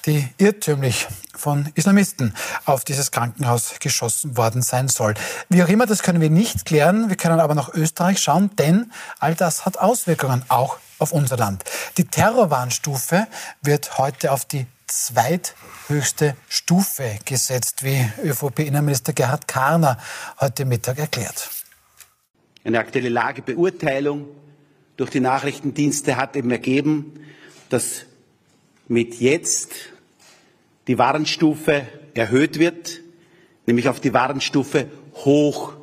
die irrtümlich von Islamisten auf dieses Krankenhaus geschossen worden sein soll. Wie auch immer, das können wir nicht klären. Wir können aber nach Österreich schauen, denn all das hat Auswirkungen auch auf unser Land. Die Terrorwarnstufe wird heute auf die zweithöchste Stufe gesetzt, wie ÖVP-Innenminister Gerhard Karner heute Mittag erklärt. Eine aktuelle Lagebeurteilung durch die Nachrichtendienste hat eben ergeben, dass mit jetzt die Warnstufe erhöht wird, nämlich auf die Warnstufe hoch.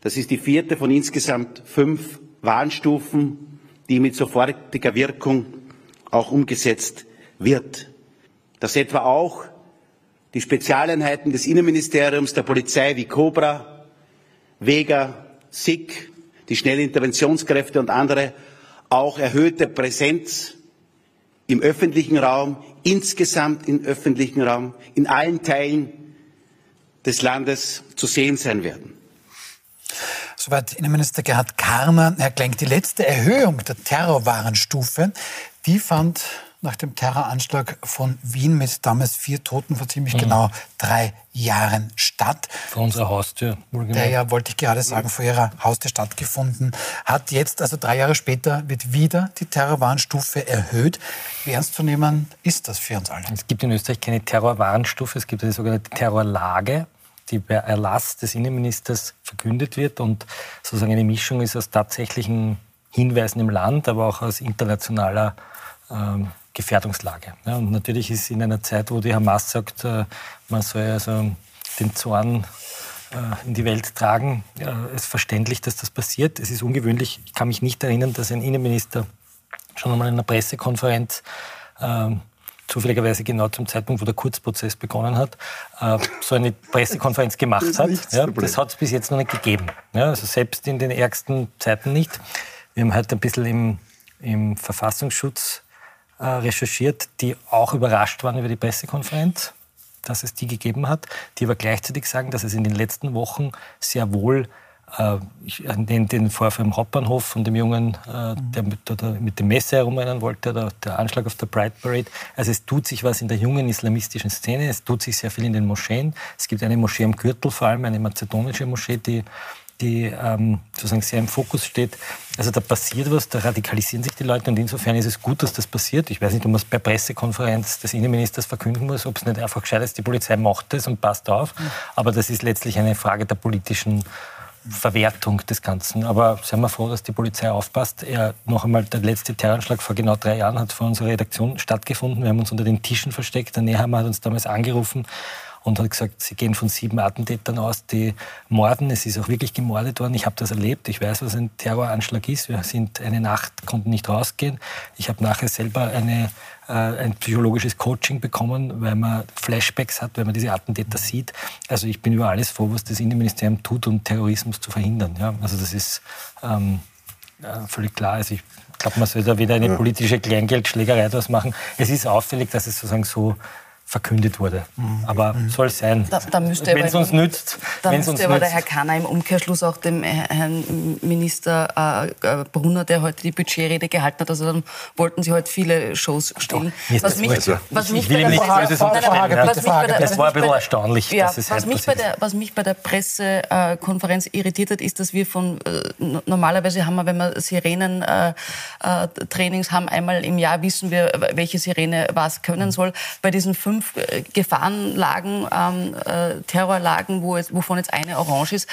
Das ist die vierte von insgesamt fünf Warnstufen, die mit sofortiger Wirkung auch umgesetzt wird. Dass etwa auch die Spezialeinheiten des Innenministeriums, der Polizei wie Cobra, Vega, SIG, die Schnellinterventionskräfte und andere auch erhöhte Präsenz im öffentlichen Raum, insgesamt im öffentlichen Raum, in allen Teilen des Landes zu sehen sein werden. Soweit Innenminister Gerhard Karner. Herr Klenk, die letzte Erhöhung der Terrorwarnstufe, die fand nach dem Terroranschlag von Wien mit damals vier Toten vor ziemlich genau drei Jahren statt. Vor unserer Haustür. Der ja, wollte ich gerade sagen, vor ihrer Haustür stattgefunden hat. Jetzt, also drei Jahre später, wird wieder die Terrorwarnstufe erhöht. Wie ernst zu nehmen ist das für uns alle? Es gibt in Österreich keine Terrorwarnstufe, es gibt eine sogenannte Terrorlage. die per Erlass des Innenministers verkündet wird und sozusagen eine Mischung ist aus tatsächlichen Hinweisen im Land, aber auch aus internationaler ähm, Gefährdungslage. Ja, und natürlich ist in einer Zeit, wo die Hamas sagt, äh, man soll also den Zorn äh, in die Welt tragen, es verständlich, dass das passiert. Es ist ungewöhnlich. Ich kann mich nicht erinnern, dass ein Innenminister schon einmal in einer Pressekonferenz äh, zufälligerweise genau zum Zeitpunkt, wo der Kurzprozess begonnen hat, äh, so eine Pressekonferenz gemacht hat. Ja, das hat es bis jetzt noch nicht gegeben. Ja, also selbst in den ärgsten Zeiten nicht. Wir haben heute ein bisschen im, im Verfassungsschutz äh, recherchiert, die auch überrascht waren über die Pressekonferenz, dass es die gegeben hat, die aber gleichzeitig sagen, dass es in den letzten Wochen sehr wohl äh, ich den, den Vorfall im Hauptbahnhof von dem Jungen, äh, der mit, der mit dem Messer herumrennen wollte, der, der Anschlag auf der Pride Parade. Also es tut sich was in der jungen islamistischen Szene, es tut sich sehr viel in den Moscheen. Es gibt eine Moschee am Gürtel, vor allem eine mazedonische Moschee, die die ähm, sozusagen sehr im Fokus steht. Also da passiert was, da radikalisieren sich die Leute und insofern ist es gut, dass das passiert. Ich weiß nicht, ob man es bei Pressekonferenz des Innenministers verkünden muss, ob es nicht einfach gescheit ist, die Polizei macht das und passt auf. Aber das ist letztlich eine Frage der politischen Verwertung des Ganzen. Aber seien wir froh, dass die Polizei aufpasst. Er, noch einmal, der letzte Terroranschlag vor genau drei Jahren hat vor unserer Redaktion stattgefunden. Wir haben uns unter den Tischen versteckt. Der Nehammer hat uns damals angerufen und hat gesagt, sie gehen von sieben Attentätern aus, die morden. Es ist auch wirklich gemordet worden. Ich habe das erlebt. Ich weiß, was ein Terroranschlag ist. Wir sind eine Nacht, konnten nicht rausgehen. Ich habe nachher selber eine, äh, ein psychologisches Coaching bekommen, weil man Flashbacks hat, weil man diese Attentäter sieht. Also ich bin über alles froh, was das Innenministerium tut, um Terrorismus zu verhindern. Ja, also das ist ähm, ja, völlig klar. Also ich glaube, man soll da wieder eine politische Kleingeldschlägerei draus machen. Es ist auffällig, dass es sozusagen so verkündet wurde. Mhm. Aber mhm. soll sein. Da, da wenn es uns nützt. Da müsste uns aber nützt. der Herr Kahner im Umkehrschluss auch dem Herrn Minister äh, Brunner, der heute die Budgetrede gehalten hat, also dann wollten Sie heute viele Shows stellen. Was mich, was mich bei der Das war ein bisschen erstaunlich, ja, dass es was mich, bei der, was mich bei der Pressekonferenz irritiert hat, ist, dass wir von, äh, normalerweise haben wir, wenn wir Sirenen-Trainings äh, haben, einmal im Jahr wissen wir, welche Sirene was können soll. Bei diesen fünf äh, Gefahrenlagen, ähm, äh, Terrorlagen, wo jetzt, wovon jetzt eine orange ist,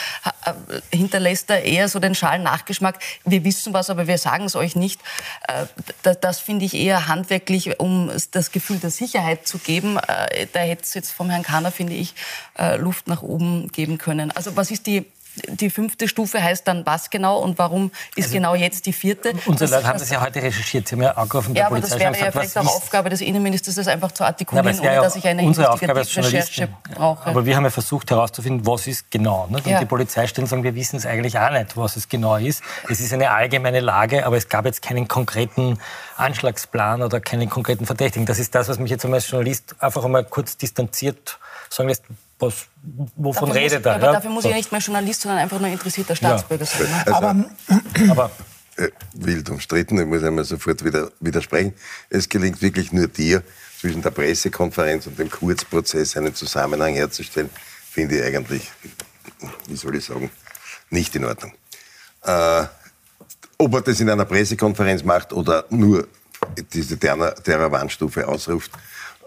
äh, hinterlässt er eher so den schalen Nachgeschmack. Wir wissen was, aber wir sagen es euch nicht. Äh, das, das finde ich eher handwerklich, um das Gefühl der Sicherheit zu geben. Äh, da hätte es jetzt vom Herrn Kahner, finde ich, äh, Luft nach oben geben können. Also was ist die die fünfte Stufe heißt dann was genau und warum ist also genau jetzt die vierte? Unsere Leute haben das ja heute recherchiert. Sie haben ja angerufen der ja, aber das wäre ja vielleicht auch Aufgabe des Innenministers, das einfach zu artikulieren, ja, ohne dass ich eine unsere Aufgabe als Recherche brauche. Aber wir haben ja versucht herauszufinden, was ist genau. Nicht? Und ja. die Polizeistellen sagen, wir wissen es eigentlich auch nicht, was es genau ist. Es ist eine allgemeine Lage, aber es gab jetzt keinen konkreten Anschlagsplan oder keinen konkreten Verdächtigen. Das ist das, was mich jetzt als Journalist einfach einmal kurz distanziert sagen lässt, was, wovon dafür redet er? Aber ja? dafür muss ich ja nicht mehr Journalist, sondern einfach nur interessierter Staatsbürger ja. sein. Also, aber, aber äh, wild umstritten, ich muss einmal sofort wieder widersprechen. Es gelingt wirklich nur dir, zwischen der Pressekonferenz und dem Kurzprozess einen Zusammenhang herzustellen, finde ich eigentlich, wie soll ich sagen, nicht in Ordnung. Äh, ob er das in einer Pressekonferenz macht oder nur diese Terror-Warnstufe ausruft,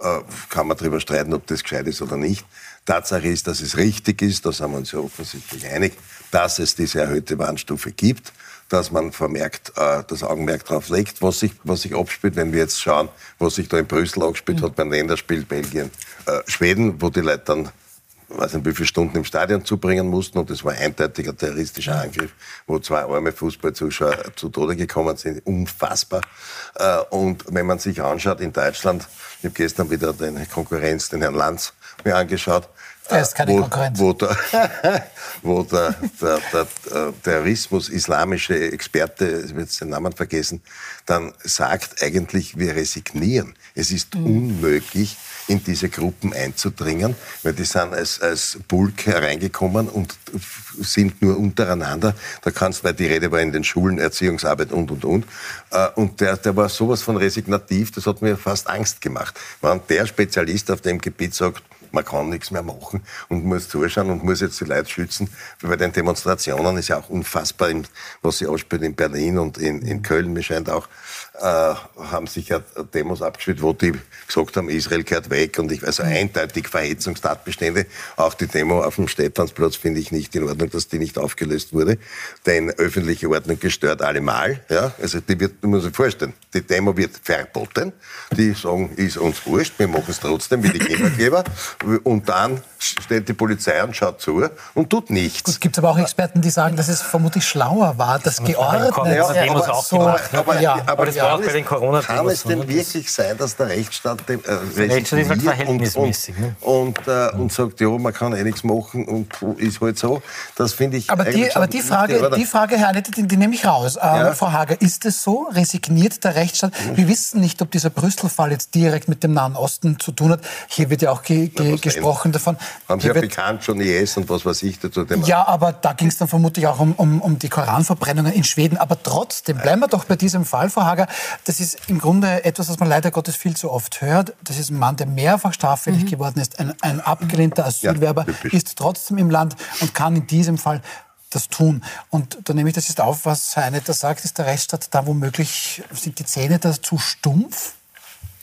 äh, kann man darüber streiten, ob das gescheit ist oder nicht. Tatsache ist, dass es richtig ist, da sind wir uns ja offensichtlich einig, dass es diese erhöhte Warnstufe gibt, dass man vermerkt, äh, das Augenmerk darauf legt, was sich, was sich abspielt. Wenn wir jetzt schauen, was sich da in Brüssel abgespielt mhm. hat beim Länderspiel Belgien, äh, Schweden, wo die Leute dann weiß nicht, wie viele Stunden im Stadion zubringen mussten. Und das war ein eindeutiger terroristischer Angriff, wo zwei arme Fußballzuschauer zu Tode gekommen sind. Unfassbar. Äh, und wenn man sich anschaut, in Deutschland, ich habe gestern wieder den Konkurrenz, den Herrn Lanz, mir angeschaut. Der ist keine wo, Konkurrenz. Wo, der, wo der, der, der, Terrorismus, islamische Experte, ich will jetzt den Namen vergessen, dann sagt eigentlich, wir resignieren. Es ist mhm. unmöglich, in diese Gruppen einzudringen, weil die sind als, als Bulk hereingekommen und sind nur untereinander. Da kannst, weil die Rede war in den Schulen, Erziehungsarbeit und, und, und. Äh, und der, der war sowas von resignativ, das hat mir fast Angst gemacht. Wenn der Spezialist auf dem Gebiet sagt, man kann nichts mehr machen und muss zuschauen und muss jetzt die Leute schützen. Bei den Demonstrationen ist ja auch unfassbar, was sie ausspielt in Berlin und in, in Köln. Mir scheint auch, äh, haben sich ja Demos abgespielt, wo die gesagt haben, Israel kehrt weg und ich, also eindeutig Verhetzungstatbestände. Auch die Demo auf dem Stephansplatz finde ich nicht in Ordnung, dass die nicht aufgelöst wurde. Denn öffentliche Ordnung gestört allemal. Ja? Also die wird, man muss sich vorstellen, die Demo wird verboten. Die sagen, ist uns wurscht, wir machen es trotzdem wie die Kindergeber. Und dann steht die Polizei und schaut zu und tut nichts. Es gibt aber auch Experten, die sagen, dass es vermutlich schlauer war, das geordnet. Ja, ja, aber, so, gemacht, ne? aber, ja, aber das war auch bei den corona Kann es denn wirklich sein, dass der Rechtsstaat dem, äh, Rechtsstaat ist halt verhältnismäßig und, und, und, äh, und, sagt, ja, man kann eh nichts machen und ist halt so. Das finde ich. Aber die, aber die Frage, die Frage, Herr Annette, die, die nehme ich raus. Ähm, Frau Hager, ist es so? Resigniert der Rechtsstaat? Mhm. Wir wissen nicht, ob dieser Brüssel-Fall jetzt direkt mit dem Nahen Osten zu tun hat. Hier wird ja auch ge ge gesprochen davon. Haben Sie ja bekannt schon IS und was weiß ich dazu. Ja, aber da ging es dann vermutlich auch um, um, um die Koranverbrennungen in Schweden. Aber trotzdem, bleiben wir doch bei diesem Fall, Frau Hager. Das ist im Grunde etwas, was man leider Gottes viel zu oft hört. Das ist ein Mann, der mehrfach straffällig mhm. geworden ist, ein, ein abgelehnter Asylwerber, ja, ist trotzdem im Land und kann in diesem Fall das tun. Und da nehme ich das jetzt auf, was Herr Einetter sagt, ist der Rechtsstaat da womöglich, sind die Zähne da zu stumpf?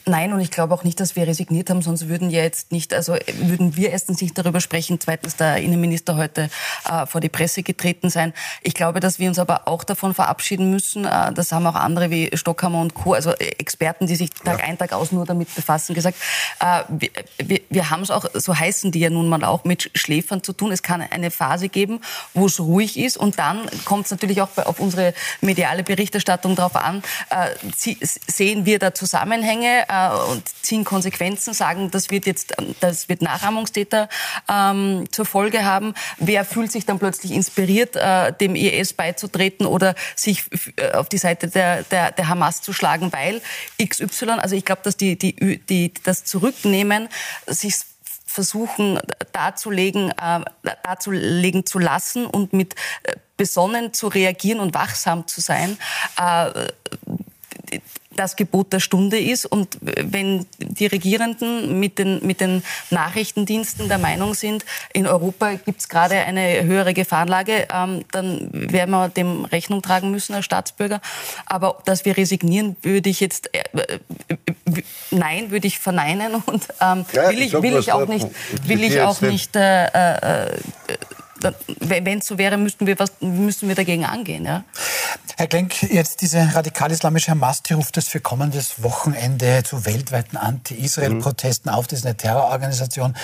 Nein, und ich glaube auch nicht, dass wir resigniert haben, sonst würden ja jetzt nicht, also würden wir erstens nicht darüber sprechen, zweitens der Innenminister heute äh, vor die Presse getreten sein. Ich glaube, dass wir uns aber auch davon verabschieden müssen, äh, das haben auch andere wie Stockhammer und Co., also Experten, die sich Tag ja. ein, Tag aus nur damit befassen, gesagt, äh, wir, wir, wir haben es auch, so heißen die ja nun mal auch, mit Schläfern zu tun. Es kann eine Phase geben, wo es ruhig ist und dann kommt es natürlich auch auf unsere mediale Berichterstattung drauf an, äh, sehen wir da Zusammenhänge, äh, und ziehen Konsequenzen, sagen, das wird jetzt, das wird Nachahmungstäter ähm, zur Folge haben. Wer fühlt sich dann plötzlich inspiriert, äh, dem IS beizutreten oder sich äh, auf die Seite der, der, der Hamas zu schlagen, weil XY, also ich glaube, dass die, die, die das Zurücknehmen sich versuchen darzulegen, äh, darzulegen zu lassen und mit äh, besonnen zu reagieren und wachsam zu sein. Äh, das Gebot der Stunde ist. Und wenn die Regierenden mit den, mit den Nachrichtendiensten der Meinung sind, in Europa gibt es gerade eine höhere Gefahrenlage, ähm, dann werden wir dem Rechnung tragen müssen als Staatsbürger. Aber dass wir resignieren, würde ich jetzt, äh, äh, nein, würde ich verneinen und ähm, ja, will ich, will ich auch nicht, will ich auch nicht äh, äh, wenn es so wäre, müssten wir, was, müssten wir dagegen angehen. Ja? Herr Klenk, jetzt diese radikal-islamische Hamas, die ruft es für kommendes Wochenende zu weltweiten Anti-Israel-Protesten auf. Das ist eine Terrororganisation.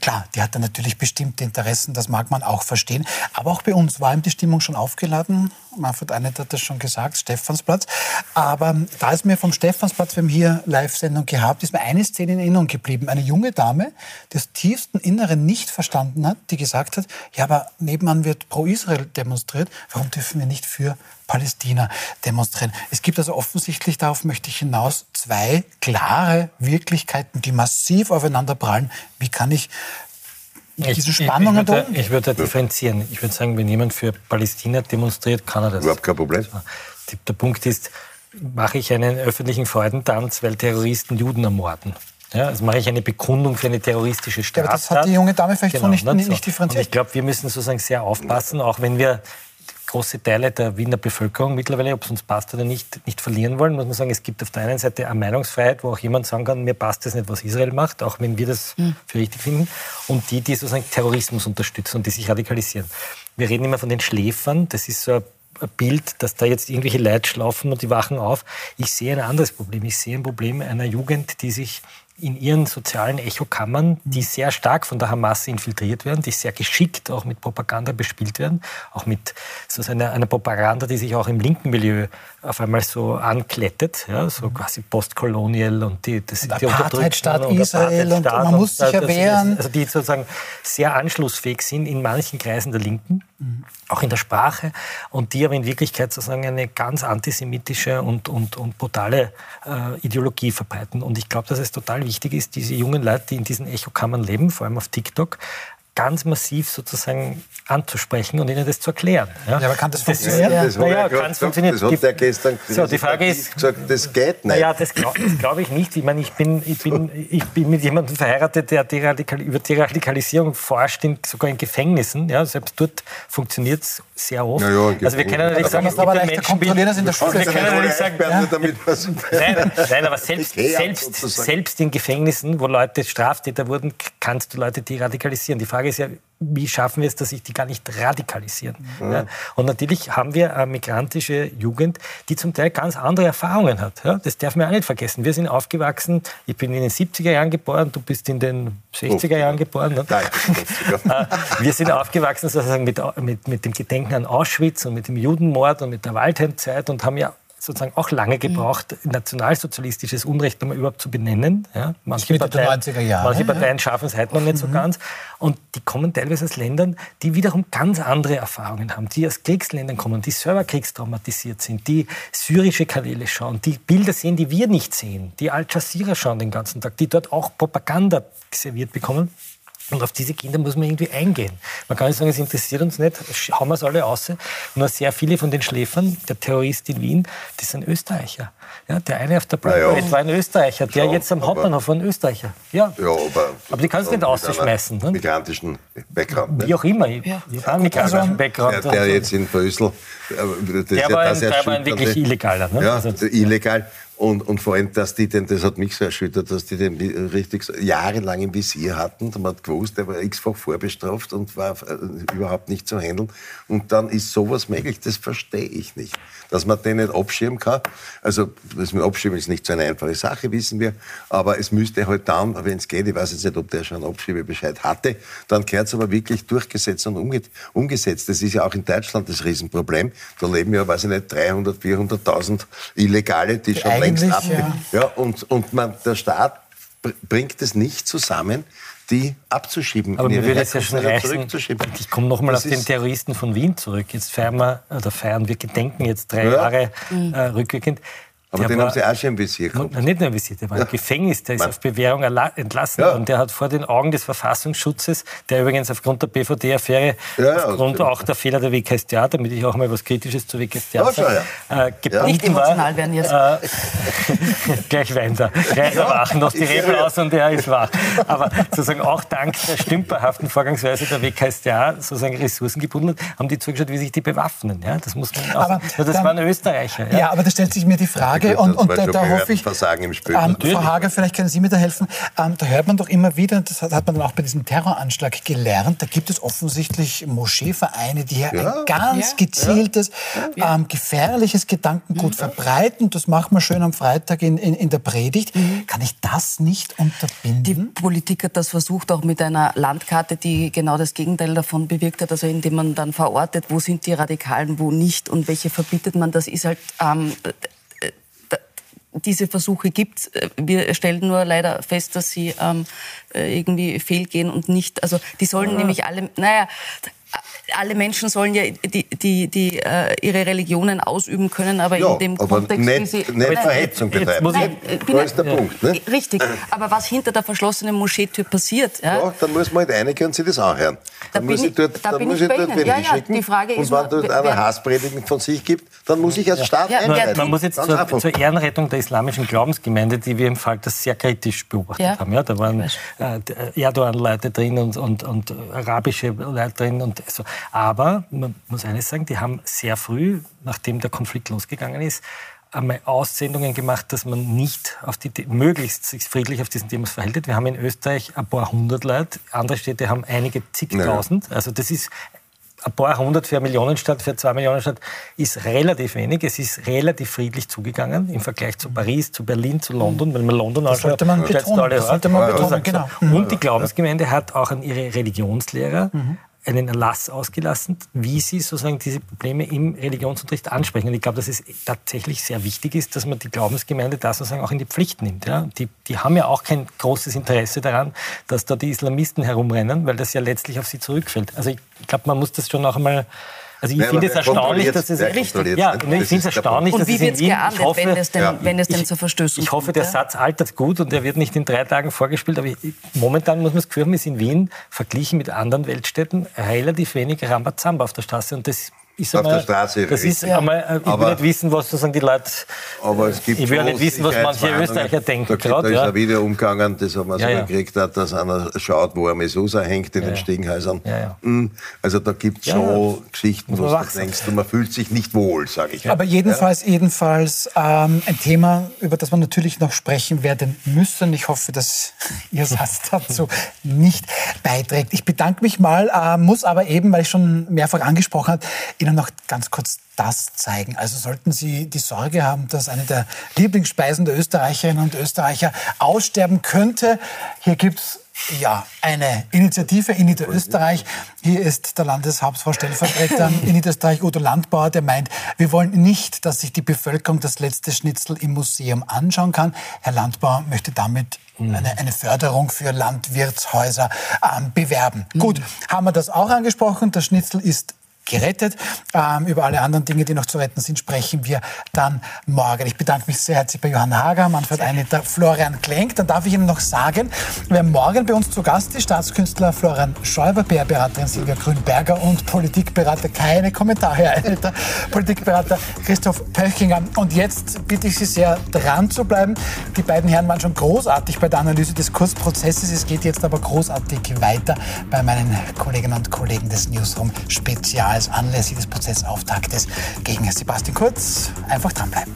Klar, die hat da natürlich bestimmte Interessen, das mag man auch verstehen. Aber auch bei uns war ihm die Stimmung schon aufgeladen. Manfred Einet hat das schon gesagt, Stephansplatz. Aber da ist mir vom Stephansplatz, wir haben hier Live-Sendung gehabt, ist mir eine Szene in Erinnerung geblieben. Eine junge Dame, die das tiefsten Inneren nicht verstanden hat, die gesagt hat, ja, aber nebenan wird pro Israel demonstriert, warum dürfen wir nicht für Palästina demonstrieren. Es gibt also offensichtlich, darauf möchte ich hinaus, zwei klare Wirklichkeiten, die massiv aufeinander prallen. Wie kann ich diese Spannungen ich, ich, würde, ich würde differenzieren. Ich würde sagen, wenn jemand für Palästina demonstriert, kann er das. Überhaupt kein Problem. Der Punkt ist, mache ich einen öffentlichen Freudentanz, weil Terroristen Juden ermorden. Ja, also mache ich eine Bekundung für eine terroristische Straftat. Ja, aber das hat die junge Dame vielleicht genau, so nicht, nicht, nicht differenziert. Und ich glaube, wir müssen sozusagen sehr aufpassen, auch wenn wir große Teile der Wiener Bevölkerung mittlerweile, ob es uns passt oder nicht, nicht verlieren wollen, muss man sagen, es gibt auf der einen Seite eine Meinungsfreiheit, wo auch jemand sagen kann, mir passt das nicht, was Israel macht, auch wenn wir das mhm. für richtig finden, und die, die sozusagen Terrorismus unterstützen und die sich radikalisieren. Wir reden immer von den Schläfern, das ist so ein Bild, dass da jetzt irgendwelche Leute schlafen und die wachen auf. Ich sehe ein anderes Problem. Ich sehe ein Problem einer Jugend, die sich in ihren sozialen Echokammern, die sehr stark von der Hamas infiltriert werden, die sehr geschickt auch mit Propaganda bespielt werden, auch mit so einer, einer Propaganda, die sich auch im linken Milieu auf einmal so anklettet, ja, so quasi postkolonial und die, das, und die Apartheidstaat Israel und man muss sich ja wehren. Also die sozusagen sehr anschlussfähig sind in manchen Kreisen der Linken, mhm. auch in der Sprache und die aber in Wirklichkeit sozusagen eine ganz antisemitische und, und, und brutale äh, Ideologie verbreiten. Und ich glaube, dass es total wichtig ist, diese jungen Leute, die in diesen Echokammern leben, vor allem auf TikTok, ganz massiv sozusagen anzusprechen und ihnen das zu erklären. Ja, aber kann das funktionieren? Das, das, naja, kann es funktionieren. Das hat der gestern so, die Frage ist, gesagt, das geht nicht. Naja, das glaube glaub ich nicht. Ich meine, ich bin, ich, bin, ich bin mit jemandem verheiratet, der deradikal, über Deradikalisierung forscht, in, sogar in Gefängnissen. Ja, selbst dort funktioniert es sehr oft. Ja, ja, also wir können nicht sagen, es gibt aber kontrollieren das in der Schule. Wir können nicht sagen, ja. damit nein, nein, aber selbst, selbst, selbst in Gefängnissen, wo Leute Straftäter wurden, kannst du Leute deradikalisieren. Die Frage ist ja, wie schaffen wir es, dass sich die gar nicht radikalisieren? Mhm. Ja. Und natürlich haben wir eine migrantische Jugend, die zum Teil ganz andere Erfahrungen hat. Ja. Das darf man auch nicht vergessen. Wir sind aufgewachsen, ich bin in den 70er Jahren geboren, du bist in den 60er Jahren geboren. Ne? Nein, äh, wir sind aufgewachsen sozusagen mit, mit, mit dem Gedenken an Auschwitz und mit dem Judenmord und mit der Waldheimzeit und haben ja sozusagen auch lange mhm. gebraucht, nationalsozialistisches Unrecht nochmal überhaupt zu benennen. Ja, manche Parteien, manche Parteien schaffen es heute noch nicht so mhm. ganz. Und die kommen teilweise aus Ländern, die wiederum ganz andere Erfahrungen haben, die aus Kriegsländern kommen, die selber kriegstraumatisiert sind, die syrische Kanäle schauen, die Bilder sehen, die wir nicht sehen, die Al Jazeera schauen den ganzen Tag, die dort auch Propaganda serviert bekommen. Und auf diese Kinder muss man irgendwie eingehen. Man kann nicht sagen, es interessiert uns nicht, hauen wir es alle aus. Nur sehr viele von den Schläfern, der Terrorist in Wien, das sind Österreicher. Ja, der eine auf der Blackboard ja. war ein Österreicher, der ja, jetzt am Hauptbahnhof war ein Österreicher. Ja, ja aber, aber die kannst du nicht ausschmeißen. Ne? Migrantischen Background. Wie auch immer, ja. ich einen migrantischen also, Background. Der, der jetzt in Brüssel, äh, das der war, ein, der war ein wirklich illegaler. Ne? Ja, also, illegal. Und, und vor allem, dass die denn, das hat mich so erschüttert, dass die den richtig jahrelang im Visier hatten. Man hat gewusst, der war x-fach vorbestraft und war äh, überhaupt nicht zu handeln. Und dann ist sowas möglich, das verstehe ich nicht. Dass man den nicht abschirmen kann. Also, das mit Abschieben ist nicht so eine einfache Sache, wissen wir. Aber es müsste halt dann, wenn es geht, ich weiß jetzt nicht, ob der schon einen Abschiebebescheid hatte, dann gehört es aber wirklich durchgesetzt und umgesetzt. Das ist ja auch in Deutschland das Riesenproblem. Da leben ja, weiß ich nicht, 300, 400.000 Illegale, die schon längst ab. Ja. ja, und, und man, der Staat bringt es nicht zusammen, die abzuschieben. Aber mir würde es ja schon reichen. Ich komme nochmal auf den Terroristen von Wien zurück. Jetzt feiern wir, oder feiern wir gedenken jetzt drei ja. Jahre äh, rückwirkend. Aber der den war, haben Sie auch schon im Visier gehabt. Nicht nur im Visier, der war ja. im Gefängnis, der ist Mann. auf Bewährung entlassen ja. und der hat vor den Augen des Verfassungsschutzes, der übrigens aufgrund der BVD-Affäre, ja, aufgrund auch der Fehler der WKStA, damit ich auch mal was Kritisches zu WKStA sage, äh, gebunden Nicht emotional werden jetzt. Äh, gleich weint er, gleich erwachen, noch die Rebel aus und er ist wach. Aber sozusagen auch dank der stümperhaften Vorgangsweise der WKStA sozusagen Ressourcen gebunden hat, haben die zugeschaut, wie sich die bewaffnen. Ja, das muss man auch, aber das dann, waren Österreicher. Ja. ja, aber da stellt sich mir die Frage, Frage. Und, und da, da hoffe ich, Versagen im Spiel. Ähm, Frau Hager, vielleicht können Sie mir da helfen. Ähm, da hört man doch immer wieder, das hat, hat, man dann auch bei diesem Terroranschlag gelernt, da gibt es offensichtlich Moscheevereine, die hier ja. ein ganz ja. gezieltes, ja. ähm, gefährliches Gedankengut verbreiten. Das macht man schön am Freitag in, in, in der Predigt. Mhm. Kann ich das nicht unterbinden? Die Politik hat das versucht, auch mit einer Landkarte, die genau das Gegenteil davon bewirkt hat, also indem man dann verortet, wo sind die Radikalen, wo nicht und welche verbietet man. Das ist halt ähm, diese Versuche gibt. Wir stellen nur leider fest, dass sie ähm, äh, irgendwie fehlgehen und nicht, also die sollen ja. nämlich alle, naja, alle Menschen sollen ja die, die, die, äh, ihre Religionen ausüben können, aber ja, in dem aber Kontext, nicht, wie sie... Nicht Verhetzung betreiben. Nein, das ist der ja. Punkt. Ne? Richtig, aber was hinter der verschlossenen Moscheetür passiert... Ja, ja dann muss man halt einigen und sich das anhören. Dann da muss ich dort, da dann muss ich dort ja, hinschicken. Die Frage und wenn dort einer Hasspredigen von sich gibt, dann muss ich als Staat ja, einleiten. Man muss jetzt zur, zur, Ehrenrettung der islamischen Glaubensgemeinde, die wir im Fall das sehr kritisch beobachtet haben. Ja, da waren äh, Erdogan-Leute drin und, und, und arabische Leute drin und so. Aber man muss eines sagen, die haben sehr früh, nachdem der Konflikt losgegangen ist, einmal Aussendungen gemacht, dass man nicht auf die, möglichst sich friedlich auf diesen Demos verhält. Wir haben in Österreich ein paar hundert Leute, andere Städte haben einige zigtausend. Ja. Also das ist ein paar hundert für eine Millionenstadt, für zwei Millionenstadt ist relativ wenig. Es ist relativ friedlich zugegangen im Vergleich zu Paris, zu Berlin, zu London. Wenn man London das anschaut, sollte man betonen, das sollte man betonen, genau. Und die Glaubensgemeinde hat auch an ihre Religionslehrer mhm einen Erlass ausgelassen, wie sie sozusagen diese Probleme im Religionsunterricht ansprechen. Und ich glaube, dass es tatsächlich sehr wichtig ist, dass man die Glaubensgemeinde da sozusagen auch in die Pflicht nimmt. Ja? Die, die haben ja auch kein großes Interesse daran, dass da die Islamisten herumrennen, weil das ja letztlich auf sie zurückfällt. Also ich glaube, man muss das schon auch einmal Also ich finde es erstaunlich, dass es richtig. Ja, ich finde es erstaunlich, und dass wie wird es geahndet, hoffe, wenn es denn, ja. wenn es denn zu Verstößen Ich hoffe, der Satz altert gut und er wird nicht in drei Tagen vorgespielt. Aber ich, momentan muss man Gefühl haben, ist in Wien verglichen mit anderen Weltstädten relativ wenig Rambazamba auf der Straße und das ist auf einmal, der Straße. Das ist ja. einmal, äh, ich aber, will nicht wissen, was sozusagen die Leute. Aber es gibt ich will nicht wissen, was manche Österreicher denken. Da, grad, da ist ja. ein Video umgegangen, das haben wir ja, sogar gekriegt, dass einer schaut, wo ein Mesusa hängt in den Stiegenhäusern. Hm, also da gibt es schon Geschichten, wo du denkst, man fühlt sich nicht wohl, sage ich. Aber jedenfalls, jedenfalls ähm, ein Thema, über das man natürlich noch sprechen werden müssen. Ich hoffe, dass Ihr Satz dazu nicht beiträgt. Ich bedanke mich mal, äh, muss aber eben, weil ich schon mehrfach angesprochen habe, Ihnen noch ganz kurz das zeigen. Also sollten Sie die Sorge haben, dass eine der Lieblingsspeisen der Österreicherinnen und Österreicher aussterben könnte, hier gibt es ja, eine Initiative in Niederösterreich. Hier ist der Landeshauptvorstellvertreter in Niederösterreich, Udo Landbauer, der meint, wir wollen nicht, dass sich die Bevölkerung das letzte Schnitzel im Museum anschauen kann. Herr Landbauer möchte damit mhm. eine, eine Förderung für Landwirtshäuser ähm, bewerben. Mhm. Gut, haben wir das auch angesprochen. Das Schnitzel ist gerettet. Ähm, über alle anderen Dinge, die noch zu retten sind, sprechen wir dann morgen. Ich bedanke mich sehr herzlich bei Johann Hager, Manfred Einiter, Florian Klenk. Dann darf ich Ihnen noch sagen, wer morgen bei uns zu Gast ist, Staatskünstler Florian Schäuber, PR-Beraterin Silvia Grünberger und Politikberater, keine Kommentare, Herr Politikberater Christoph Pöchinger. Und jetzt bitte ich Sie sehr, dran zu bleiben. Die beiden Herren waren schon großartig bei der Analyse des Kursprozesses. Es geht jetzt aber großartig weiter bei meinen Kolleginnen und Kollegen des Newsroom Spezial als anlässlich des Prozessauftaktes gegen Sebastian Kurz. Einfach dranbleiben.